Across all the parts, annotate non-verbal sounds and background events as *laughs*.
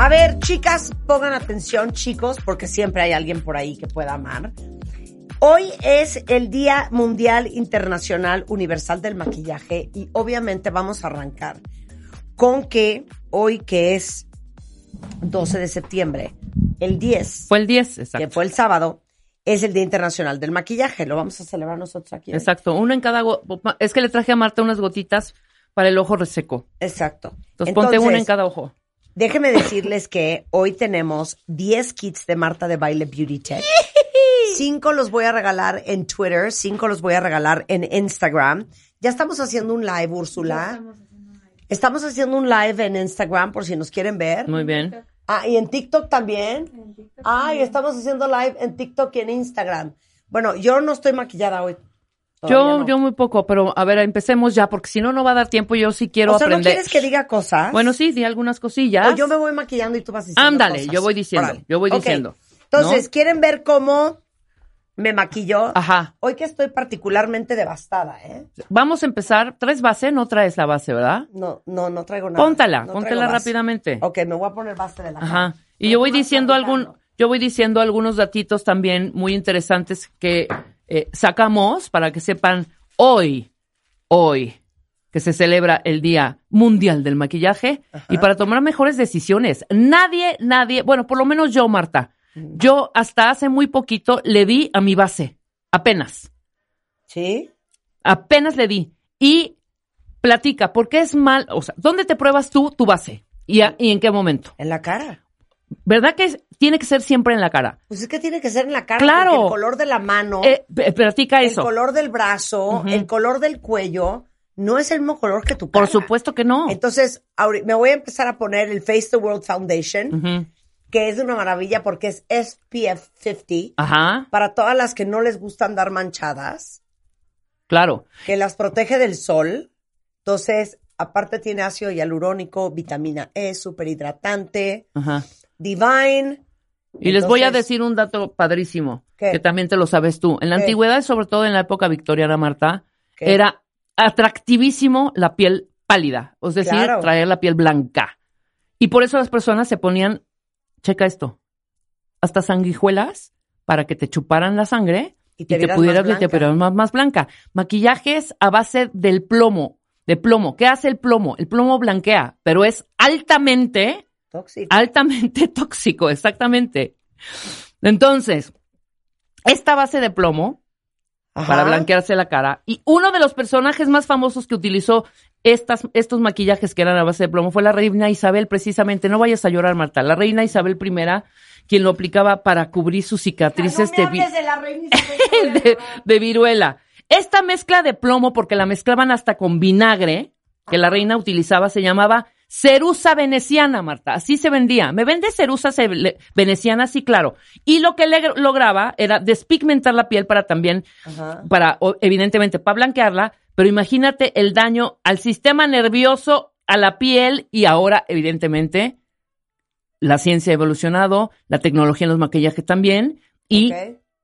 A ver, chicas, pongan atención, chicos, porque siempre hay alguien por ahí que pueda amar. Hoy es el Día Mundial Internacional Universal del Maquillaje y obviamente vamos a arrancar con que hoy que es 12 de septiembre, el 10, Fue el 10, exacto. que fue el sábado, es el Día Internacional del Maquillaje. Lo vamos a celebrar nosotros aquí. ¿eh? Exacto, uno en cada... Es que le traje a Marta unas gotitas para el ojo reseco. Exacto. Entonces, ponte una en cada ojo. Déjenme decirles que hoy tenemos 10 kits de Marta de Baile Beauty Tech. Cinco los voy a regalar en Twitter, cinco los voy a regalar en Instagram. Ya estamos haciendo un live, Úrsula. Estamos haciendo un live en Instagram por si nos quieren ver. Muy bien. Ah, y en TikTok también. Ah, y estamos haciendo live en TikTok y en Instagram. Bueno, yo no estoy maquillada hoy. Yo, no. yo muy poco, pero a ver, empecemos ya, porque si no, no va a dar tiempo. Yo sí quiero o sea, ¿no aprender. quieres que diga cosas? Bueno, sí, di algunas cosillas. O yo me voy maquillando y tú vas diciendo Ándale, cosas. yo voy diciendo, yo voy Ok. diciendo. Entonces, ¿no? ¿quieren ver cómo me maquillo? Ajá. Hoy que estoy particularmente devastada, ¿eh? Vamos a empezar. ¿Traes base? No traes la base, ¿verdad? No, no, no traigo nada. Póntala, No base. rápidamente. Ok, me voy a poner base de la cara. Ajá. Y yo voy diciendo algún, yo voy diciendo algunos datitos también muy interesantes que eh, sacamos para que sepan hoy, hoy, que se celebra el Día Mundial del Maquillaje y para tomar mejores decisiones. Nadie, nadie, bueno, por lo menos yo, Marta, yo hasta hace muy poquito le di a mi base, apenas, ¿Sí? apenas le di. Y platica, ¿por qué es mal? O sea, ¿dónde te pruebas tú tu base? ¿Y, a- y en qué momento? En la cara. ¿Verdad que tiene que ser siempre en la cara? Pues es que tiene que ser en la cara. Claro. porque el color de la mano, Eh, p- platica el eso. color del brazo, el color del cuello, no es el mismo color que tu cara. Por supuesto que no. Entonces, me voy a empezar a poner el Face the World Foundation, que es de una maravilla porque es SPF 50. Ajá, Para todas las que no les gusta andar manchadas, claro. que las protege del sol. Entonces, aparte tiene ácido hialurónico, vitamina E, súper hidratante, Ajá. Divine. Y les voy a decir un dato padrísimo, ¿Qué? que también te lo sabes tú. En la ¿Qué? antigüedad, sobre todo en la época victoriana, Marta, ¿Qué? era atractivísimo la piel pálida, es decir, Claro. traer la piel blanca. Y por eso las personas se ponían, checa esto, hasta sanguijuelas para que te chuparan la sangre Y y te pudieras más y te blanca. vieras más, más blanca. Maquillajes a base del plomo, de plomo. ¿Qué hace el plomo? El plomo blanquea, pero es altamente tóxico. altamente *laughs* tóxico, exactamente. Entonces, esta base de plomo Ajá. para blanquearse la cara y uno de los personajes más famosos que utilizó estas, estos maquillajes que eran a base de plomo fue la reina Isabel, precisamente. No vayas a llorar, Marta. La reina Isabel I, quien lo aplicaba para cubrir sus cicatrices no me de, vi- hables de la reina *laughs* Isabel. de, de viruela. Esta mezcla de plomo, porque la mezclaban hasta con vinagre, que la reina utilizaba, se llamaba cerusa veneciana, Marta. Así se vendía. ¿Me vende cerusa veneciana? Sí, claro. Y lo que le lograba era despigmentar la piel para también, Ajá. para, evidentemente, para blanquearla, pero imagínate el daño al sistema nervioso, a la piel y ahora, evidentemente, la ciencia ha evolucionado, la tecnología en los maquillajes también, y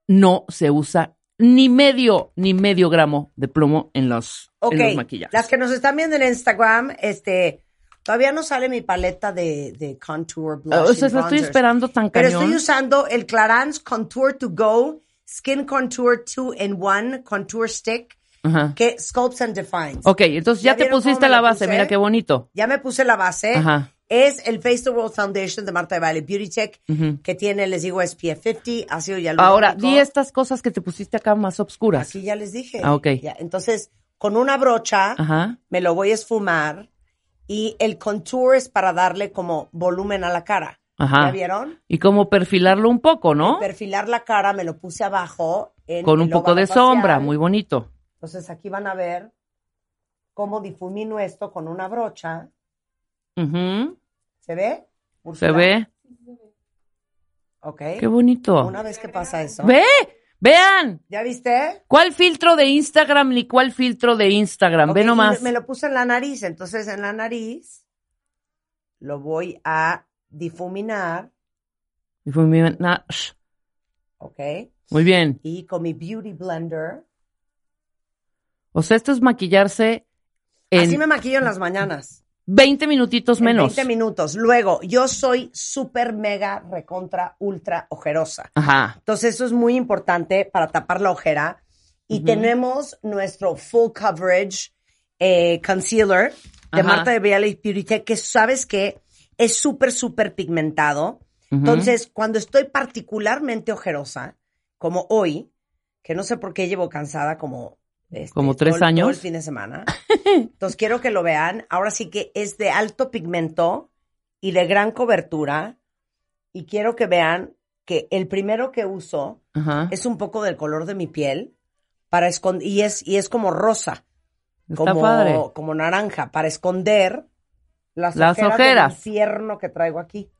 no se usa ni medio, ni medio gramo de plomo en los, en los maquillajes. las que nos están viendo en Instagram, este, todavía no sale mi paleta de, de contour, blush Ah, o sea, estoy esperando tan Pero cañón. estoy usando el Clarins Contour to Go Skin Contour 2 in 1 Contour Stick Ajá. que sculpts and defines. Ok, entonces ¿Ya ya, te pusiste la base, mira qué bonito. Ya me puse la base Ajá. Es el Face the World Foundation de Marta de Baile Beauty Tech, que tiene, les digo, SPF 50, ácido hialurónico. Ahora, di estas cosas que te pusiste acá más obscuras. Aquí ya les dije. Ah, ok. Ya, Entonces, con una brocha, Ajá. me lo voy a esfumar y el contour es para darle como volumen a la cara. Ajá. ¿Ya vieron? Y como perfilarlo un poco, ¿no? Perfilar la cara, me lo puse abajo. En Con un poco de facial. sombra, muy bonito. Entonces, aquí van a ver cómo difumino esto con una brocha. Ujú. ¿Se ve? Se Úrsula? ve. Ok. Qué bonito. Una vez que pasa eso. ¡Ve! Vean. ¿Ya viste? ¿Cuál filtro de Instagram ni cuál filtro de Instagram? Ok, Ve nomás. Me lo puse en la nariz. Entonces, en la nariz lo voy a difuminar. Sh, ¿Ok? Muy bien. Y con mi Beauty Blender. O sea, esto es maquillarse en Así me maquillo en las mañanas. 20 minutitos En menos. 20 minutos. Luego, yo soy súper, mega, recontra, ultra ojerosa. Ajá. Entonces, eso es muy importante para tapar la ojera. Y tenemos nuestro full coverage eh, concealer de Ajá. Marta de Viale Beauty que sabes que es súper, súper pigmentado. Entonces, cuando estoy particularmente ojerosa, como hoy, que no sé por qué llevo cansada como... este, Como tres todo el- todo años. el fin de semana. Entonces, quiero que lo vean. Ahora sí que es de alto pigmento y de gran cobertura. Y quiero que vean que el primero que uso Ajá. es un poco del color de mi piel para esconder y es y es como rosa, Está como padre. como naranja para esconder las, Las ojeras, ojeras. del infierno que traigo aquí.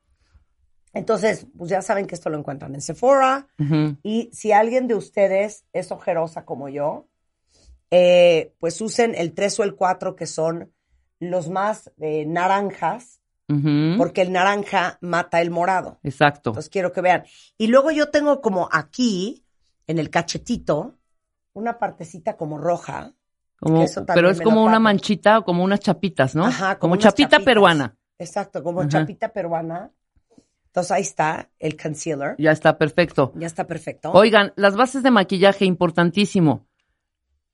Entonces, pues ya saben que esto lo encuentran en Sephora y si alguien de ustedes es ojerosa como yo, eh, pues usen el 3 o el 4 que son los más eh, naranjas, porque el naranja mata el morado. Exacto. Entonces quiero que vean. Y luego yo tengo como aquí, en el cachetito, una partecita como roja. Como- pero es como una manchita o como unas chapitas, ¿no? Ajá, como unas chapita chapitas. peruana. Exacto, como Ajá. chapita peruana. Entonces ahí está el concealer. Ya está perfecto. Ya está perfecto. Oigan, las bases de maquillaje, importantísimo.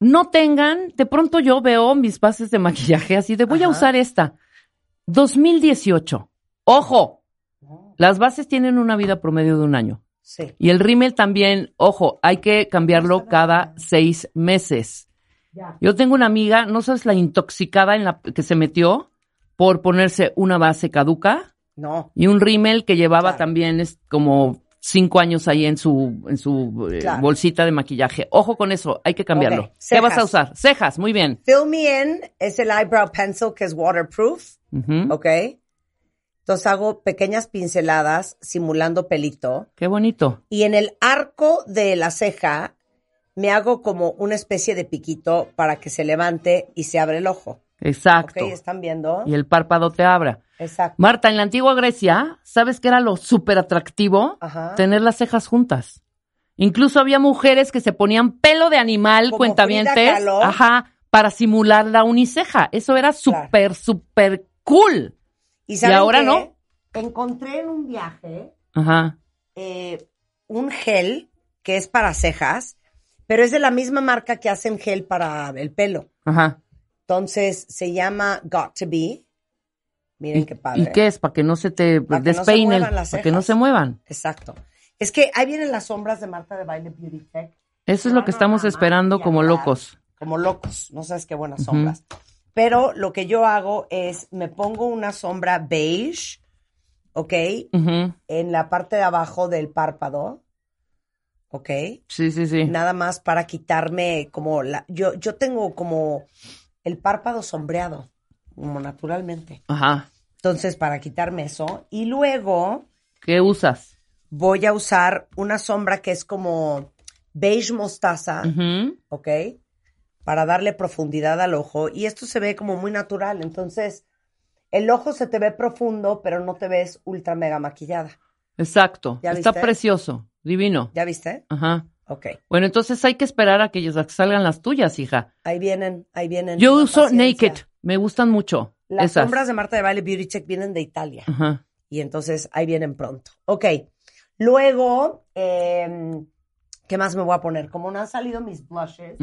No tengan, de pronto yo veo mis bases de maquillaje así de voy a usar esta. 2018. Ojo, las bases tienen una vida promedio de un año. Sí. Y el rímel también, ojo, hay que cambiarlo cada seis meses. Ya. Yo tengo una amiga, no sabes la intoxicada en la que se metió por ponerse una base caduca No. y un rímel que llevaba Claro. también es como cinco años ahí en su, en su eh, bolsita de maquillaje. Ojo con eso, hay que cambiarlo. ¿Qué vas a usar? Cejas, muy bien. Fill Me In es el eyebrow pencil que es waterproof. Ujú. ¿Ok? Entonces hago pequeñas pinceladas simulando pelito. Qué bonito. Y en el arco de la ceja me hago como una especie de piquito para que se levante y se abre el ojo. Exacto. ¿Ok? ¿Están viendo? Y el párpado te abra. Exacto. Marta, en la antigua Grecia, ¿sabes qué era lo súper atractivo? Ajá. Tener las cejas juntas. Incluso había mujeres que se ponían pelo de animal, Como cuentavientes, ajá, para simular la uniceja. Eso era súper, súper cool. ¿Y, saben ahora qué? no? Encontré en un viaje Ajá. eh, un gel que es para cejas, pero es de la misma marca que hacen gel para el pelo. Ajá. Entonces se llama Got to Be. Miren ¿Y, qué padre. ¿Y qué es? Para que no se te Para que no se despeine, muevan las para que no se muevan. Exacto. Es que ahí vienen las sombras de Marta de Baile Beauty Tech. Eso es lo que estamos esperando como locos. Como locos. No sabes qué buenas sombras. Pero lo que yo hago es me pongo una sombra beige, ¿ok? En la parte de abajo del párpado, ¿ok? Sí, sí, sí. Nada más para quitarme como la... Yo, yo tengo como el párpado sombreado, como naturalmente. Ajá. Entonces, para quitarme eso. Y luego ¿Qué usas? voy a usar una sombra que es como beige mostaza, Ujú. ¿ok? Para darle profundidad al ojo. Y esto se ve como muy natural. Entonces, el ojo se te ve profundo, pero no te ves ultra mega maquillada. Exacto. ¿Ya Está viste? precioso. Divino. ¿Ya viste? Ajá. Ok. Bueno, entonces hay que esperar a que salgan las tuyas, hija. Ahí vienen, ahí vienen. Yo uso paciencia. Naked. Me gustan mucho. Las esas. sombras de Marta de Baile Beauty Check vienen de Italia. Ajá. Y entonces ahí vienen pronto. Ok. Luego, em, ¿qué más me voy a poner? Como no han salido mis blushes,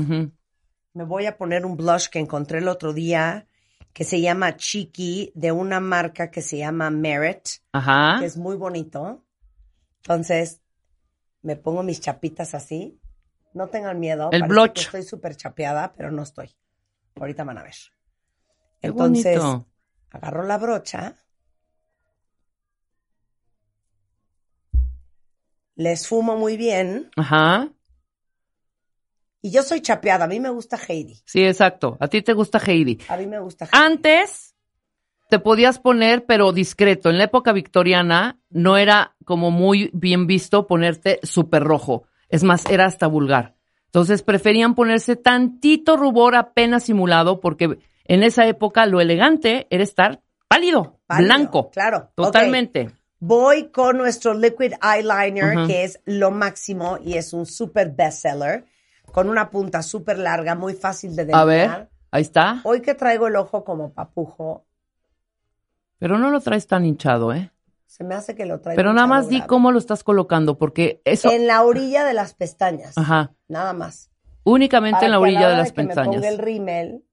me voy a poner un blush que encontré el otro día, que se llama Chiqui, de una marca que se llama Merit, Ajá. que es muy bonito. Entonces, me pongo mis chapitas así. No tengan miedo. El bloch. estoy súper chapeada, pero no estoy. Ahorita van a ver. Qué Entonces, bonito. agarro la brocha. Les fumo muy bien. Ajá. Y yo soy chapeada. A mí me gusta Heidi. Sí, exacto. A ti te gusta Heidi. A mí me gusta Heidi. Antes te podías poner, pero discreto. En la época victoriana no era como muy bien visto ponerte súper rojo. Es más, era hasta vulgar. Entonces preferían ponerse tantito rubor apenas simulado porque en esa época lo elegante era estar pálido, Pálido, blanco. claro. Totalmente. Voy con nuestro liquid eyeliner, que es lo máximo y es un super bestseller, con una punta súper larga, muy fácil de A delinear. ver, ahí está. Hoy que traigo el ojo como papujo, Pero no lo traes tan hinchado, ¿eh? se me hace que lo traigo. Pero nada más di cómo lo estás colocando, porque eso, En la orilla de las pestañas. ajá, Nada más. únicamente Para en la que a orilla de las que me pestañas. ponga el rímel,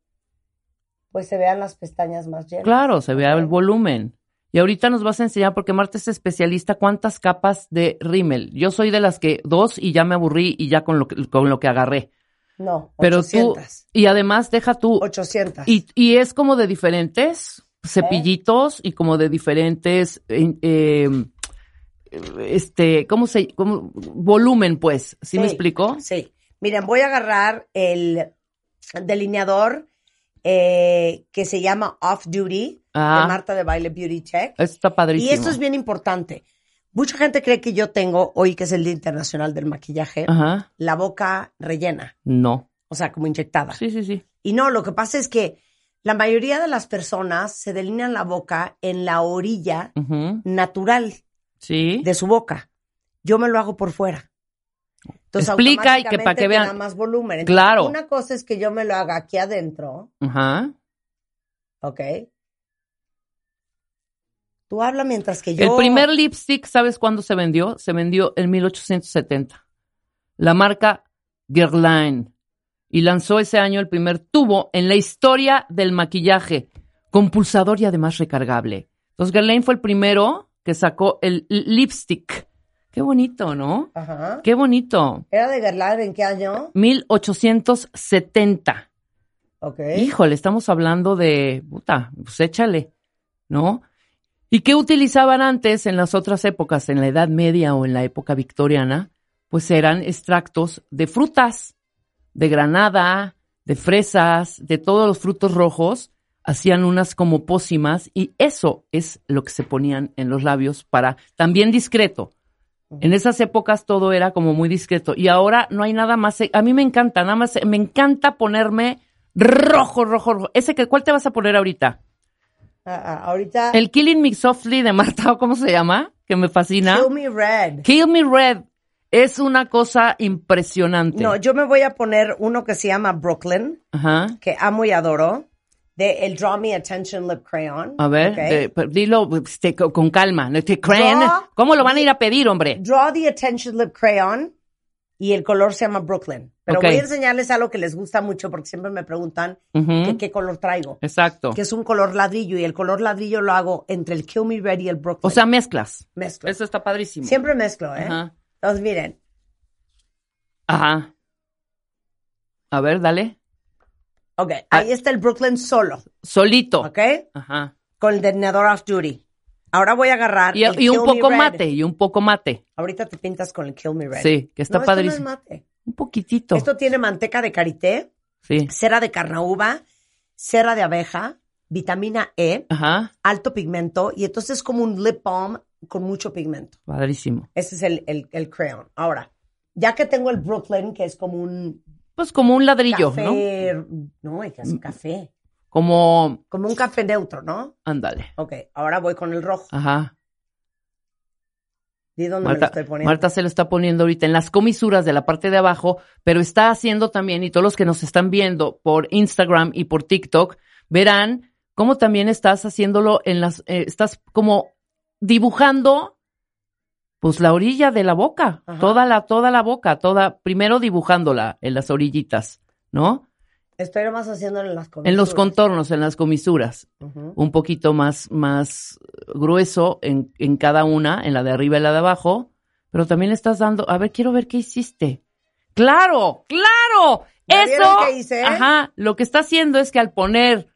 pues se vean las pestañas más llenas. Claro, se vea el volumen. Y ahorita nos vas a enseñar, porque Marta es especialista, cuántas capas de rímel. Yo soy de las que dos y ya me aburrí y ya con lo que, con lo que agarré. No, Pero 800. tú, y además deja tú, 800. y, y es como de diferentes cepillitos y como de diferentes, eh, eh, este, ¿cómo se, cómo, volumen pues, ¿sí, me explico? Sí. Miren, voy a agarrar el delineador eh, que se llama Off Duty Ah. de Marta de Baile Beauty Check. Está padrísimo. Y esto es bien importante. Mucha gente cree que yo tengo, hoy que es el Día Internacional del Maquillaje, Ajá, la boca rellena, no. o sea, como inyectada. Sí, sí, sí. Y no, lo que pasa es que la mayoría de las personas se delinean la boca en la orilla natural Sí. de su boca. Yo me lo hago por fuera. Entonces, Explica y que para que vean- más volumen. Entonces, Claro. Una cosa es que yo me lo haga aquí adentro, Ajá. ¿ok? Tú habla mientras que yo... El primer lipstick, ¿sabes cuándo se vendió? Se vendió en 1870. La marca Guerlain. Y lanzó ese año el primer tubo en la historia del maquillaje, con pulsador y además recargable. Entonces Guerlain fue el primero que sacó el lipstick. Qué bonito, ¿no? Ajá. Qué bonito. ¿Era de Guerlain en qué año? 1870. Ok. Híjole, estamos hablando de, puta, pues échale, ¿no? ¿Y qué utilizaban antes en las otras épocas, en la Edad Media o en la época victoriana? Pues eran extractos de frutas, de granada, de fresas, de todos los frutos rojos, hacían unas como pócimas y eso es lo que se ponían en los labios para, también discreto. En esas épocas todo era como muy discreto y ahora no hay nada más. A mí me encanta, nada más, me encanta ponerme rojo, rojo, rojo. Ese que, ¿cuál te vas a poner ahorita? Ah, ah, ahorita... El Killing Me Softly de Marta, ¿o ¿cómo se llama? Que me fascina. Kill Me Red. Kill Me Red. Es una cosa impresionante. No, yo me voy a poner uno que se llama Brooklyn, Ajá. que amo y adoro, de el Draw Me Attention Lip Crayon. A ver, dilo este, co- con calma. Este, crayon. Draw ¿Cómo lo van a ir a pedir, hombre? Draw the Attention Lip Crayon y el color se llama Brooklyn. Pero voy a enseñarles algo que les gusta mucho porque siempre me preguntan que qué color traigo. Exacto. Que es un color ladrillo y el color ladrillo lo hago entre el Kill Me Red y el Brooklyn. O sea, mezclas. mezclo. Eso está padrísimo. Siempre mezclo, ¿eh? Ajá. Miren, Ajá. A ver, dale. ok, Ah. ahí está el Brooklyn solo, Solito. ¿ok? Ajá. Con el delineador off duty. Ahora voy a agarrar Y, el y un Kill Me poco Red. mate, y un poco mate. Ahorita te pintas con el Kill Me Red. Sí, que está no, padrísimo. Esto no es mate. Un poquitito. Esto tiene manteca de karité, Sí. cera de carnaúba, cera de abeja, vitamina E, Ajá. alto pigmento y entonces es como un lip balm con mucho pigmento. Padrísimo. Ese es el, el, el crayon. Ahora, ya que tengo el Brooklyn, que es como un Pues como un ladrillo, ¿no? café, no, hay que hacer café, Como, como un café neutro, ¿no? ándale. Ok, ahora voy con el rojo. Ajá. Di dónde me lo estoy poniendo. Marta se lo está poniendo ahorita en las comisuras de la parte de abajo, pero está haciendo también, y todos los que nos están viendo por Instagram y por TikTok, verán cómo también estás haciéndolo en las, eh, estás como dibujando, pues la orilla de la boca, Ajá. toda la, toda la boca, toda, primero dibujándola en las orillitas, ¿no? Estoy nomás haciéndolo en las comisuras. en los contornos, en las comisuras. Un poquito más, más grueso en, en cada una, en la de arriba y la de abajo. Pero también le estás dando, a ver, quiero ver qué hiciste. ¡Claro! ¡Claro! ¿Ya Eso. qué hice? Ajá. Lo que está haciendo es que al poner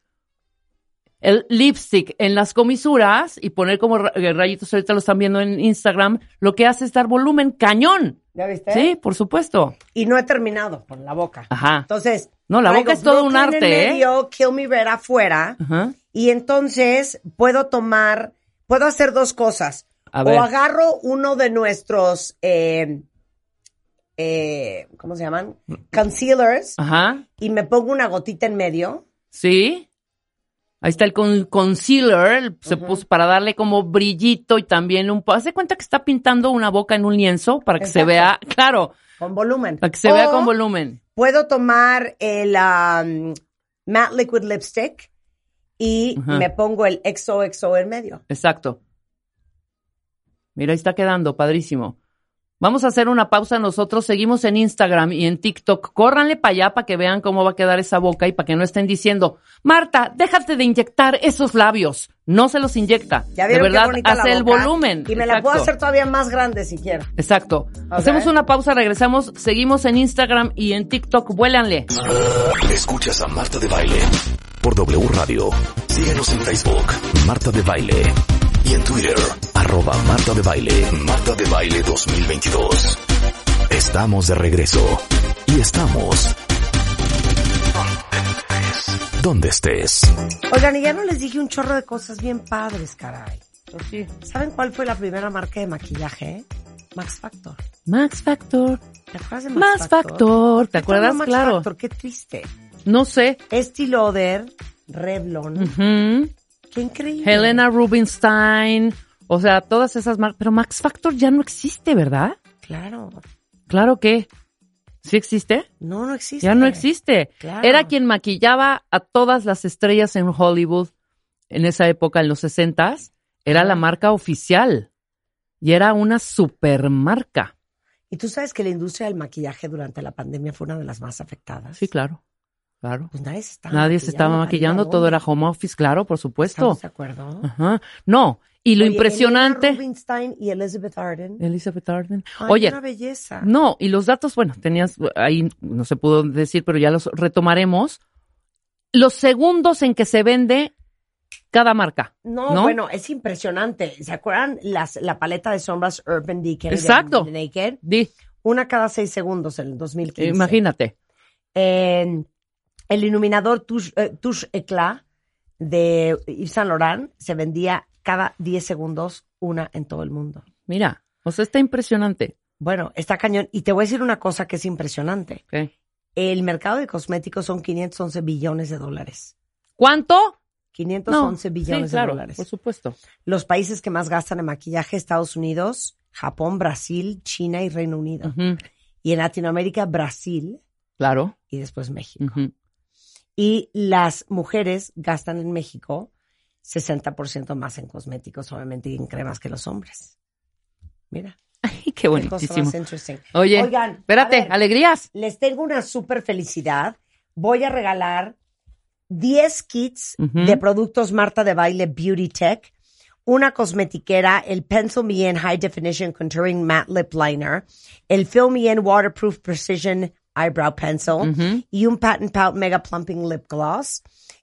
el lipstick en las comisuras y poner como eh, rayitos, ahorita lo están viendo en Instagram, lo que hace es dar volumen cañón. ¿Ya viste? Sí, por supuesto. Y no he terminado con la boca. Ajá. Entonces. No, la boca es todo un Brooklyn en arte, ¿eh? medio, Kill Me Red afuera. Ajá. Y entonces puedo tomar, puedo hacer dos cosas. A ver. O agarro uno de nuestros, eh, eh, ¿cómo se llaman? Concealers Ajá. y me pongo una gotita en medio. Sí. Ahí está el con- concealer, se puso para darle como brillito y también un poco. Hace cuenta que está pintando una boca en un lienzo para que se vea, claro, Con volumen. para que se vea con volumen. Puedo tomar el um, matte liquid lipstick y me pongo el XOXO en medio. Exacto. Mira, ahí está quedando, padrísimo. Vamos a hacer una pausa nosotros, seguimos en Instagram y en TikTok. Córranle para allá para que vean cómo va a quedar esa boca y para que no estén diciendo, Marta, déjate de inyectar esos labios. No se los inyecta. Ya de verdad, hace el volumen. Y me la puedo hacer todavía más grande si quiero. Exacto. Hacemos una pausa, regresamos, seguimos en Instagram y en TikTok. Vuélanle. Escuchas a Marta de Baile por W Radio. Síguenos en Facebook, Marta de Baile. Y en Twitter, arroba Marta de Baile. Marta de Baile 2022. Estamos de regreso. Y estamos... Donde estés. Oigan, y ya no les dije un chorro de cosas bien padres, caray. sí. ¿Saben cuál fue la primera marca de maquillaje? Max Factor. Max Factor. ¿Te acuerdas de Max Factor. ¿Te ¿Cuándo acuerdas? Max Claro. Factor? Qué triste. No sé. Estee Lauder, Revlon. Qué increíble. Helena Rubinstein. O sea, todas esas marcas. Pero Max Factor ya no existe, ¿verdad? Claro. Claro que. ¿Sí existe? No, no existe. Ya no existe. Claro. Era quien maquillaba a todas las estrellas en Hollywood en esa época, en los sesentas. Era la marca oficial. Y era una supermarca. Y tú sabes que la industria del maquillaje durante la pandemia fue una de las más afectadas. Sí, claro. Claro. Pues nadie se estaba Nadie se estaba maquillando, todo era home office, claro, por supuesto. ¿Estamos de acuerdo? Ajá. No, y lo Oye, impresionante. Elena Rubinstein y Elizabeth Arden. Elizabeth Arden. Ay, Oye, una belleza. no, y los datos, bueno, tenías ahí, no se pudo decir, pero ya los retomaremos. Los segundos en que se vende cada marca. No, ¿no? bueno, es impresionante. ¿Se acuerdan las, la paleta de sombras Urban Decay de- Exacto. de Naked? Di, Una cada seis segundos en el 2015. imagínate. En el iluminador Touche, eh, Touche Eclat de Yves Saint Laurent se vendía cada 10 segundos una en todo el mundo. Mira, o sea, está impresionante. Bueno, está cañón. Y te voy a decir una cosa que es impresionante. ¿Qué? El mercado de cosméticos son 511 billones de dólares. ¿Cuánto? 511 No, billones sí, claro, de dólares. por supuesto. Los países que más gastan en maquillaje, Estados Unidos, Japón, Brasil, China y Reino Unido. Y en Latinoamérica, Brasil Claro. y después México. Y las mujeres gastan en México 60% más en cosméticos, obviamente, y en cremas que los hombres. Mira, Ay, qué buenísimo. Oye, Oigan, espérate, ver, alegrías. les tengo una super felicidad. Voy a regalar 10 kits de productos Marta de Baile Beauty Tech, una cosmetiquera, el Pencil Me In High Definition Contouring Matte Lip Liner, el Fill Me In Waterproof Precision Eyebrow Pencil y un Patent Pout Mega Plumping Lip Gloss.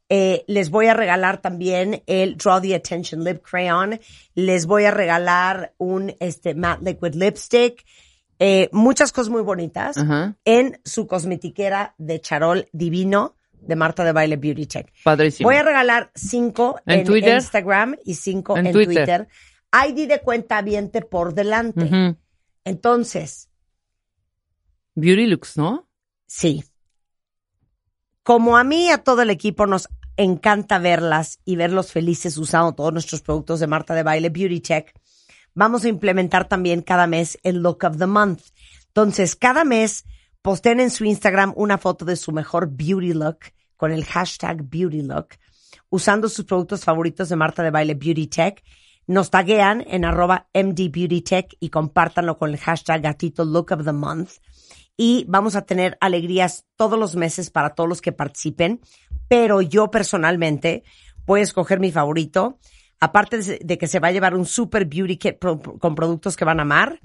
Eh, les voy a regalar también el Draw the Attention Lip Crayon. Les voy a regalar un este, Matte Liquid Lipstick. Eh, muchas cosas muy bonitas en su cosmetiquera de charol divino de Marta de Baile Beauty Tech. Padrísimo. Voy a regalar cinco ¿En en, Twitter? Instagram y cinco En en, Twitter. Twitter. ID de cuenta viente por delante. Entonces, Beauty Looks, ¿no? Sí. Como a mí y a todo el equipo nos encanta verlas y verlos felices usando todos nuestros productos de Marta de Baile Beauty Tech, vamos a implementar también cada mes el Look of the Month. Entonces, cada mes posteen en su Instagram una foto de su mejor beauty look con el hashtag beauty look, usando sus productos favoritos de Marta de Baile Beauty Tech. Nos taguean en arroba MD Beauty y compártanlo con el hashtag gatito look of the month. Y vamos a tener alegrías todos los meses para todos los que participen, pero yo personalmente voy a escoger mi favorito, aparte de que se va a llevar un super beauty kit con productos que van a amar,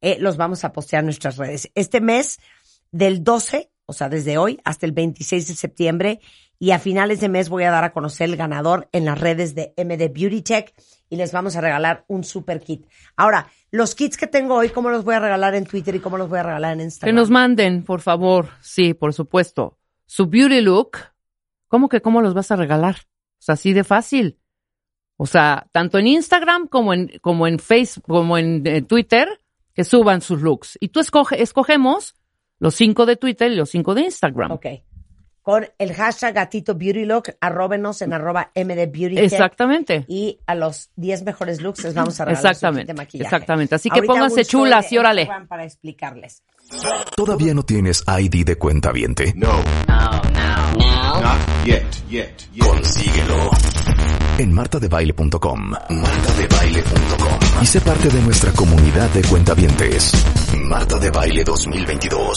eh, los vamos a postear en nuestras redes. Este mes, del 12, o sea, desde hoy hasta el 26 de septiembre, y a finales de mes voy a dar a conocer el ganador en las redes de MD Beauty Tech y les vamos a regalar un super kit. Ahora, los kits que tengo hoy, ¿cómo los voy a regalar en Twitter y cómo los voy a regalar en Que Instagram? nos manden, por favor. Sí, por supuesto. Su beauty look. ¿Cómo que cómo los vas a regalar? O sea, así de fácil. O sea, tanto en Instagram como en, como en Facebook, como en eh, Twitter, que suban sus looks. Y tú escoge, escogemos los cinco de Twitter y los cinco de Instagram. Ok. Con el hashtag gatito beauty look, arróbenos en arroba MD Beauty Tech. Exactamente. Y a los 10 mejores looks les vamos a regalar Exactamente. de maquillaje. Exactamente. Así que Ahorita pónganse chulas y órale. Para explicarles. ¿Todavía no tienes ID de cuenta viente? No. Not yet, yet, yet. Consíguelo. En martadebaile.com. Martadebaile.com. Y sé parte de nuestra comunidad de cuentavientes. Marta de Baile 2022.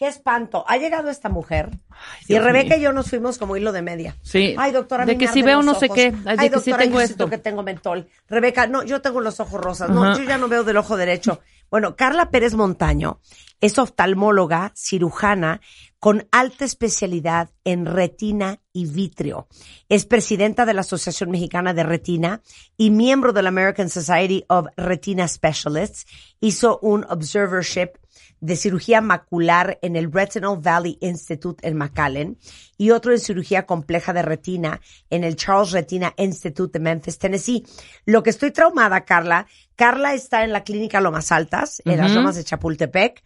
qué espanto. Ha llegado esta mujer y Rebeca mío. y yo nos fuimos como hilo de media. Sí. Ay, doctora, De que si veo no sé qué. Ay, de Ay, que sí doctora, tengo yo esto. que tengo mentol. Rebeca, no, yo tengo los ojos rosas. No, Ajá. yo ya no veo del ojo derecho. Bueno, Carla Pérez Montaño es oftalmóloga, cirujana, con alta especialidad en retina y vitrio. Es presidenta de la Asociación Mexicana de Retina y miembro de la American Society of Retina Specialists. Hizo un observership de cirugía macular en el Retinal Valley Institute en McAllen y otro en cirugía compleja de retina en el Charles Retina Institute de Memphis, Tennessee. Lo que estoy traumada, Carla, Carla está en la clínica Lomas Altas, en las. Lomas de Chapultepec,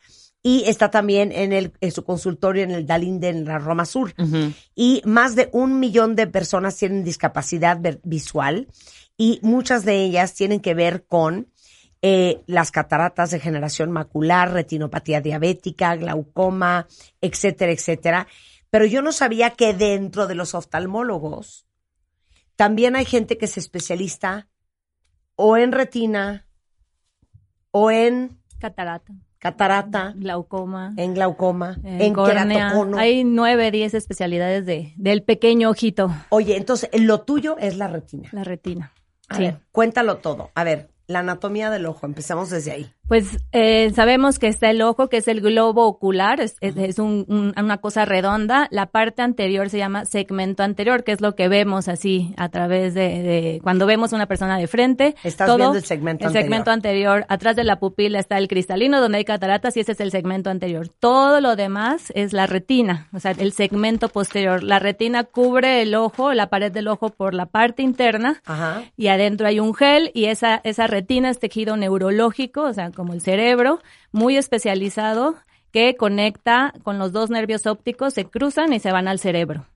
y está también en, el, en su consultorio en el Dalinde, en la Roma Sur. Y más de un millón de personas tienen discapacidad visual y muchas de ellas tienen que ver con eh, las cataratas, degeneración macular, retinopatía diabética, glaucoma, etcétera, etcétera. Pero yo no sabía que dentro de los oftalmólogos también hay gente que se especialista o en retina o en Catarata, catarata, glaucoma, en glaucoma, en, en córnea. queratocono. Hay nueve, diez especialidades de, del pequeño ojito, Oye, entonces lo tuyo es la retina. la retina. A Sí. ver, cuéntalo todo. A ver, la anatomía del ojo, empecemos desde ahí. Pues eh, sabemos que está el ojo, que es el globo ocular, es, es- es un- un- una cosa redonda. La parte anterior se llama segmento anterior, que es lo que vemos así a través de, de- cuando vemos una persona de frente. Estás viendo el segmento el anterior. segmento anterior. Atrás de la pupila está el cristalino, donde hay cataratas, y ese es el segmento anterior. Todo lo demás es la retina, o sea, el segmento posterior. La retina cubre el ojo, la pared del ojo por la parte interna Ajá. y adentro hay un gel y esa, esa retina es tejido neurológico, o sea, como el cerebro, muy especializado que conecta con los dos nervios ópticos, se cruzan y se van al cerebro.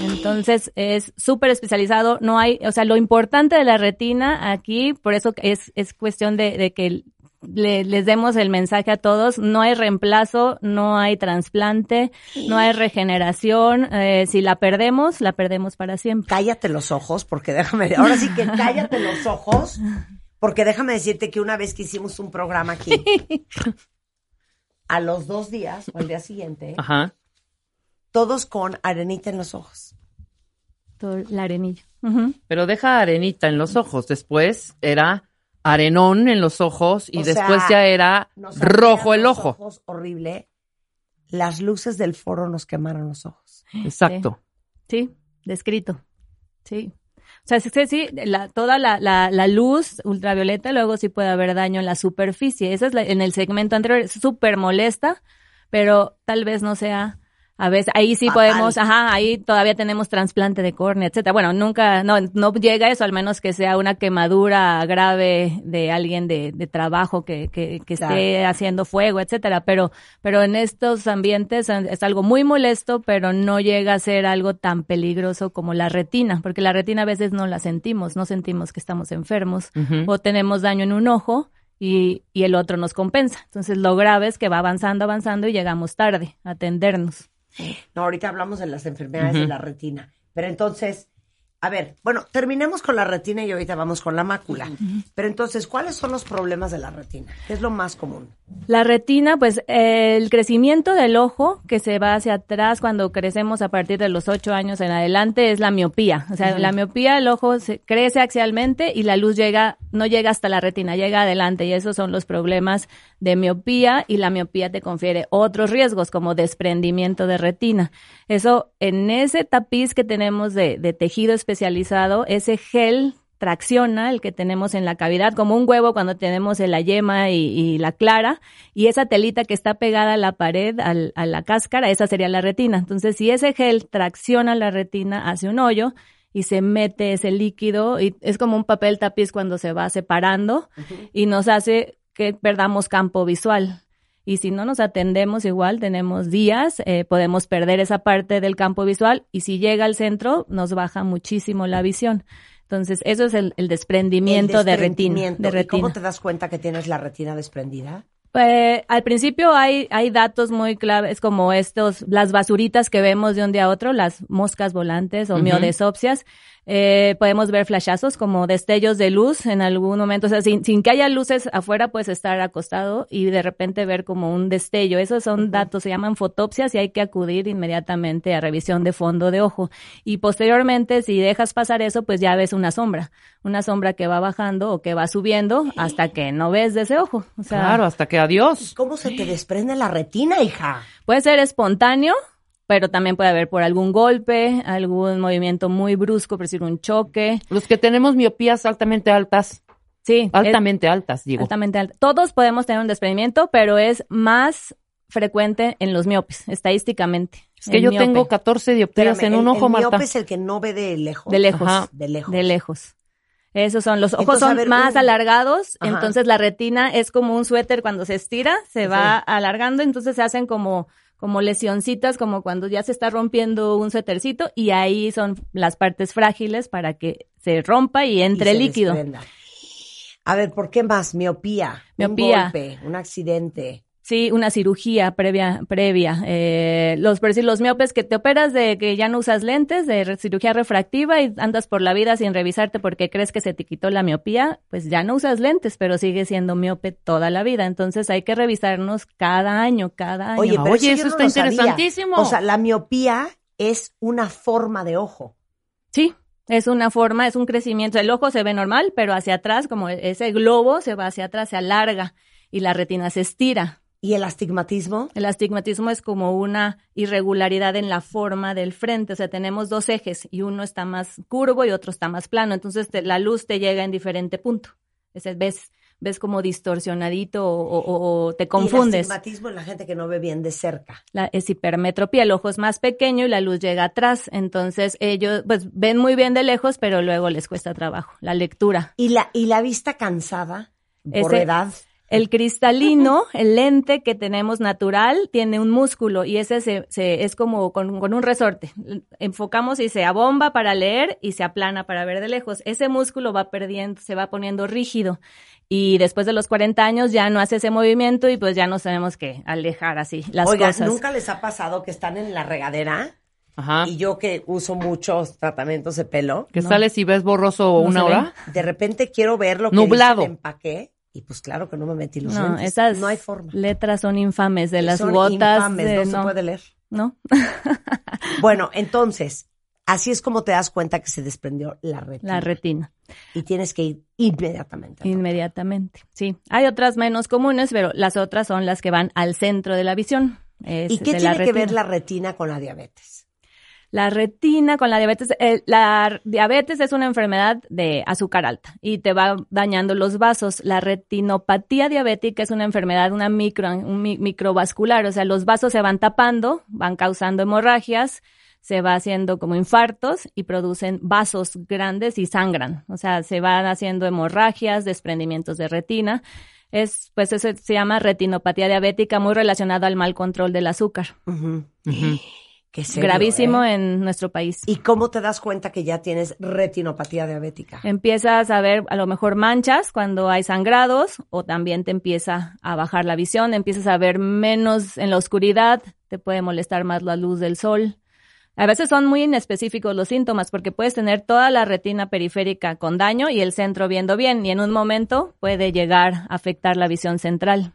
Entonces es súper especializado, no hay, o sea, lo importante de la retina aquí, por eso es, es cuestión de, de que le- les demos el mensaje a todos, no hay reemplazo, no hay trasplante, no hay regeneración, eh, si la perdemos, la perdemos para siempre. Cállate los ojos, porque déjame, ahora sí que *laughs* cállate los ojos, porque déjame decirte que una vez que hicimos un programa aquí, *laughs* a los dos días o al día siguiente, Ajá. todos con arenita en los ojos. Todo la arenilla. Pero deja arenita en los ojos. Después era arenón en los ojos y O después sea, ya era rojo el los ojo. ojos, horrible. Las luces del foro nos quemaron los ojos. Exacto. Sí, descrito. Sí. O sea, sí, sí, la, toda la, la, la luz ultravioleta, luego sí puede haber daño en la superficie. Esa es en el segmento anterior, súper molesta, pero tal vez no sea, a veces, ahí sí Fatal. podemos, ajá, ahí todavía tenemos trasplante de córnea, etcétera. Bueno, nunca, no, no llega eso, al menos que sea una quemadura grave de alguien de, de trabajo que, que, que Claro. esté haciendo fuego, etcétera. Pero, pero en estos ambientes es algo muy molesto, pero no llega a ser algo tan peligroso como la retina, porque la retina a veces no la sentimos, no sentimos que estamos enfermos o tenemos daño en un ojo y, y el otro nos compensa. Entonces lo grave es que va avanzando, avanzando y llegamos tarde a atendernos. No, ahorita hablamos de las enfermedades de la retina. Pero entonces, A ver, bueno, terminemos con la retina y ahorita vamos con la mácula. Pero entonces, ¿cuáles son los problemas de la retina? ¿Qué es lo más común? La retina, pues el crecimiento del ojo que se va hacia atrás cuando crecemos a partir de los ocho años en adelante es la miopía. O sea, la miopía, el ojo se crece axialmente y la luz llega, no llega hasta la retina, llega adelante y esos son los problemas de miopía y la miopía te confiere otros riesgos como desprendimiento de retina. Eso en ese tapiz que tenemos de, de tejido especializado, ese gel tracciona el que tenemos en la cavidad, como un huevo cuando tenemos la yema y, la clara, y esa telita que está pegada a la pared, a la cáscara, esa sería la retina. Entonces, si ese gel tracciona la retina, hace un hoyo y se mete ese líquido, y es como un papel tapiz cuando se va separando, y nos hace que perdamos campo visual. Y si no nos atendemos igual, tenemos días, eh, podemos perder esa parte del campo visual y si llega al centro, nos baja muchísimo la visión. Entonces, eso es el, desprendimiento, de retina. De cómo te das cuenta que tienes la retina desprendida? Pues, al principio hay, hay datos muy claves como estos, las basuritas que vemos de un día a otro, las moscas volantes o miodesopsias. Eh, podemos ver flashazos como destellos de luz en algún momento, o sea, sin, sin, que haya luces afuera, puedes estar acostado y de repente ver como un destello. Esos son datos, se llaman fotopsias y hay que acudir inmediatamente a revisión de fondo de ojo. Y posteriormente, si dejas pasar eso, pues ya ves una sombra, una sombra que va bajando o que va subiendo hasta que no ves de ese ojo. O sea, claro, hasta que adiós. ¿Cómo se te desprende la retina, hija? Puede ser espontáneo, pero también puede haber por algún golpe, algún movimiento muy brusco, por decir un choque. Los que tenemos miopías altamente altas. Sí. Altamente altas, digo. Altamente altas. Todos podemos tener un desprendimiento, pero es más frecuente en los miopes, estadísticamente. Es que yo tengo 14 dioptrías en un ojo, el Marta. El es el que no ve de lejos. De lejos. De lejos. De lejos. Esos son, los ojos son más alargados, entonces la retina es como un suéter cuando se estira, se va alargando, entonces se hacen como como lesioncitas, como cuando ya se está rompiendo un suétercito y ahí son las partes frágiles para que se rompa y entre líquido. A ver, ¿por qué más? Miopía, Miopía. un golpe, un accidente. Sí, una cirugía previa, previa. Eh, los, por decir, los miopes que te operas de que ya no usas lentes, de cirugía refractiva y andas por la vida sin revisarte porque crees que se te quitó la miopía, pues ya no usas lentes, pero sigue siendo miope toda la vida. Entonces hay que revisarnos cada año, cada año. Oye, pero Oye eso, está interesantísimo. O sea, la miopía es una forma de ojo. Sí, es una forma, es un crecimiento. El ojo se ve normal, pero hacia atrás, como ese globo se va hacia atrás, se alarga y la retina se estira. ¿Y el astigmatismo? El astigmatismo es como una irregularidad en la forma del frente. O sea, tenemos dos ejes y uno está más curvo y otro está más plano. Entonces la luz te llega en diferente punto. Ese, ves, ves como distorsionadito o, te confundes. ¿Y el astigmatismo en la gente que no ve bien de cerca. La, es hipermetropía. El ojo es más pequeño y la luz llega atrás. Entonces ellos pues ven muy bien de lejos, pero luego les cuesta trabajo. La lectura. ¿Y la, y la vista cansada? Por edad. El cristalino, el lente que tenemos natural, tiene un músculo y ese se, es como con, un resorte. Enfocamos y se abomba para leer y se aplana para ver de lejos. Ese músculo va perdiendo, se va poniendo rígido y después de los 40 años ya no hace ese movimiento y pues ya nos tenemos que alejar así las Oiga, ¿nunca les ha pasado que están en la regadera? Ajá. Y yo que uso muchos tratamientos de pelo. Que sales y ves borroso una hora. De repente quiero ver lo que Nublado. Dice el empaque y pues claro que no me metí los no, Esas no hay forma. letras son infames de las son gotas. Infames, no, se puede leer. No. *laughs* bueno, entonces, así es como te das cuenta que se desprendió la retina. La retina. Y tienes que ir inmediatamente. Inmediatamente, sí. Hay otras menos comunes, pero las otras son las que van al centro de la visión. ¿Y qué tiene que ver la retina con la diabetes? La retina con la diabetes, eh, la diabetes es una enfermedad de azúcar alta y te va dañando los vasos. La retinopatía diabética es una enfermedad, una micro, un microvascular, o sea, los vasos se van tapando, van causando hemorragias, se va haciendo como infartos y producen vasos grandes y sangran. O sea, se van haciendo hemorragias, desprendimientos de retina. Es, pues eso se llama retinopatía diabética, muy relacionado al mal control del azúcar. Gravísimo ¿eh? en nuestro país. ¿Y cómo te das cuenta que ya tienes retinopatía diabética? Empiezas a ver a lo mejor manchas cuando hay sangrados o también te empieza a bajar la visión, empiezas a ver menos en la oscuridad, te puede molestar más la luz del sol. A veces son muy inespecíficos los síntomas porque puedes tener toda la retina periférica con daño y el centro viendo bien y en un momento puede llegar a afectar la visión central.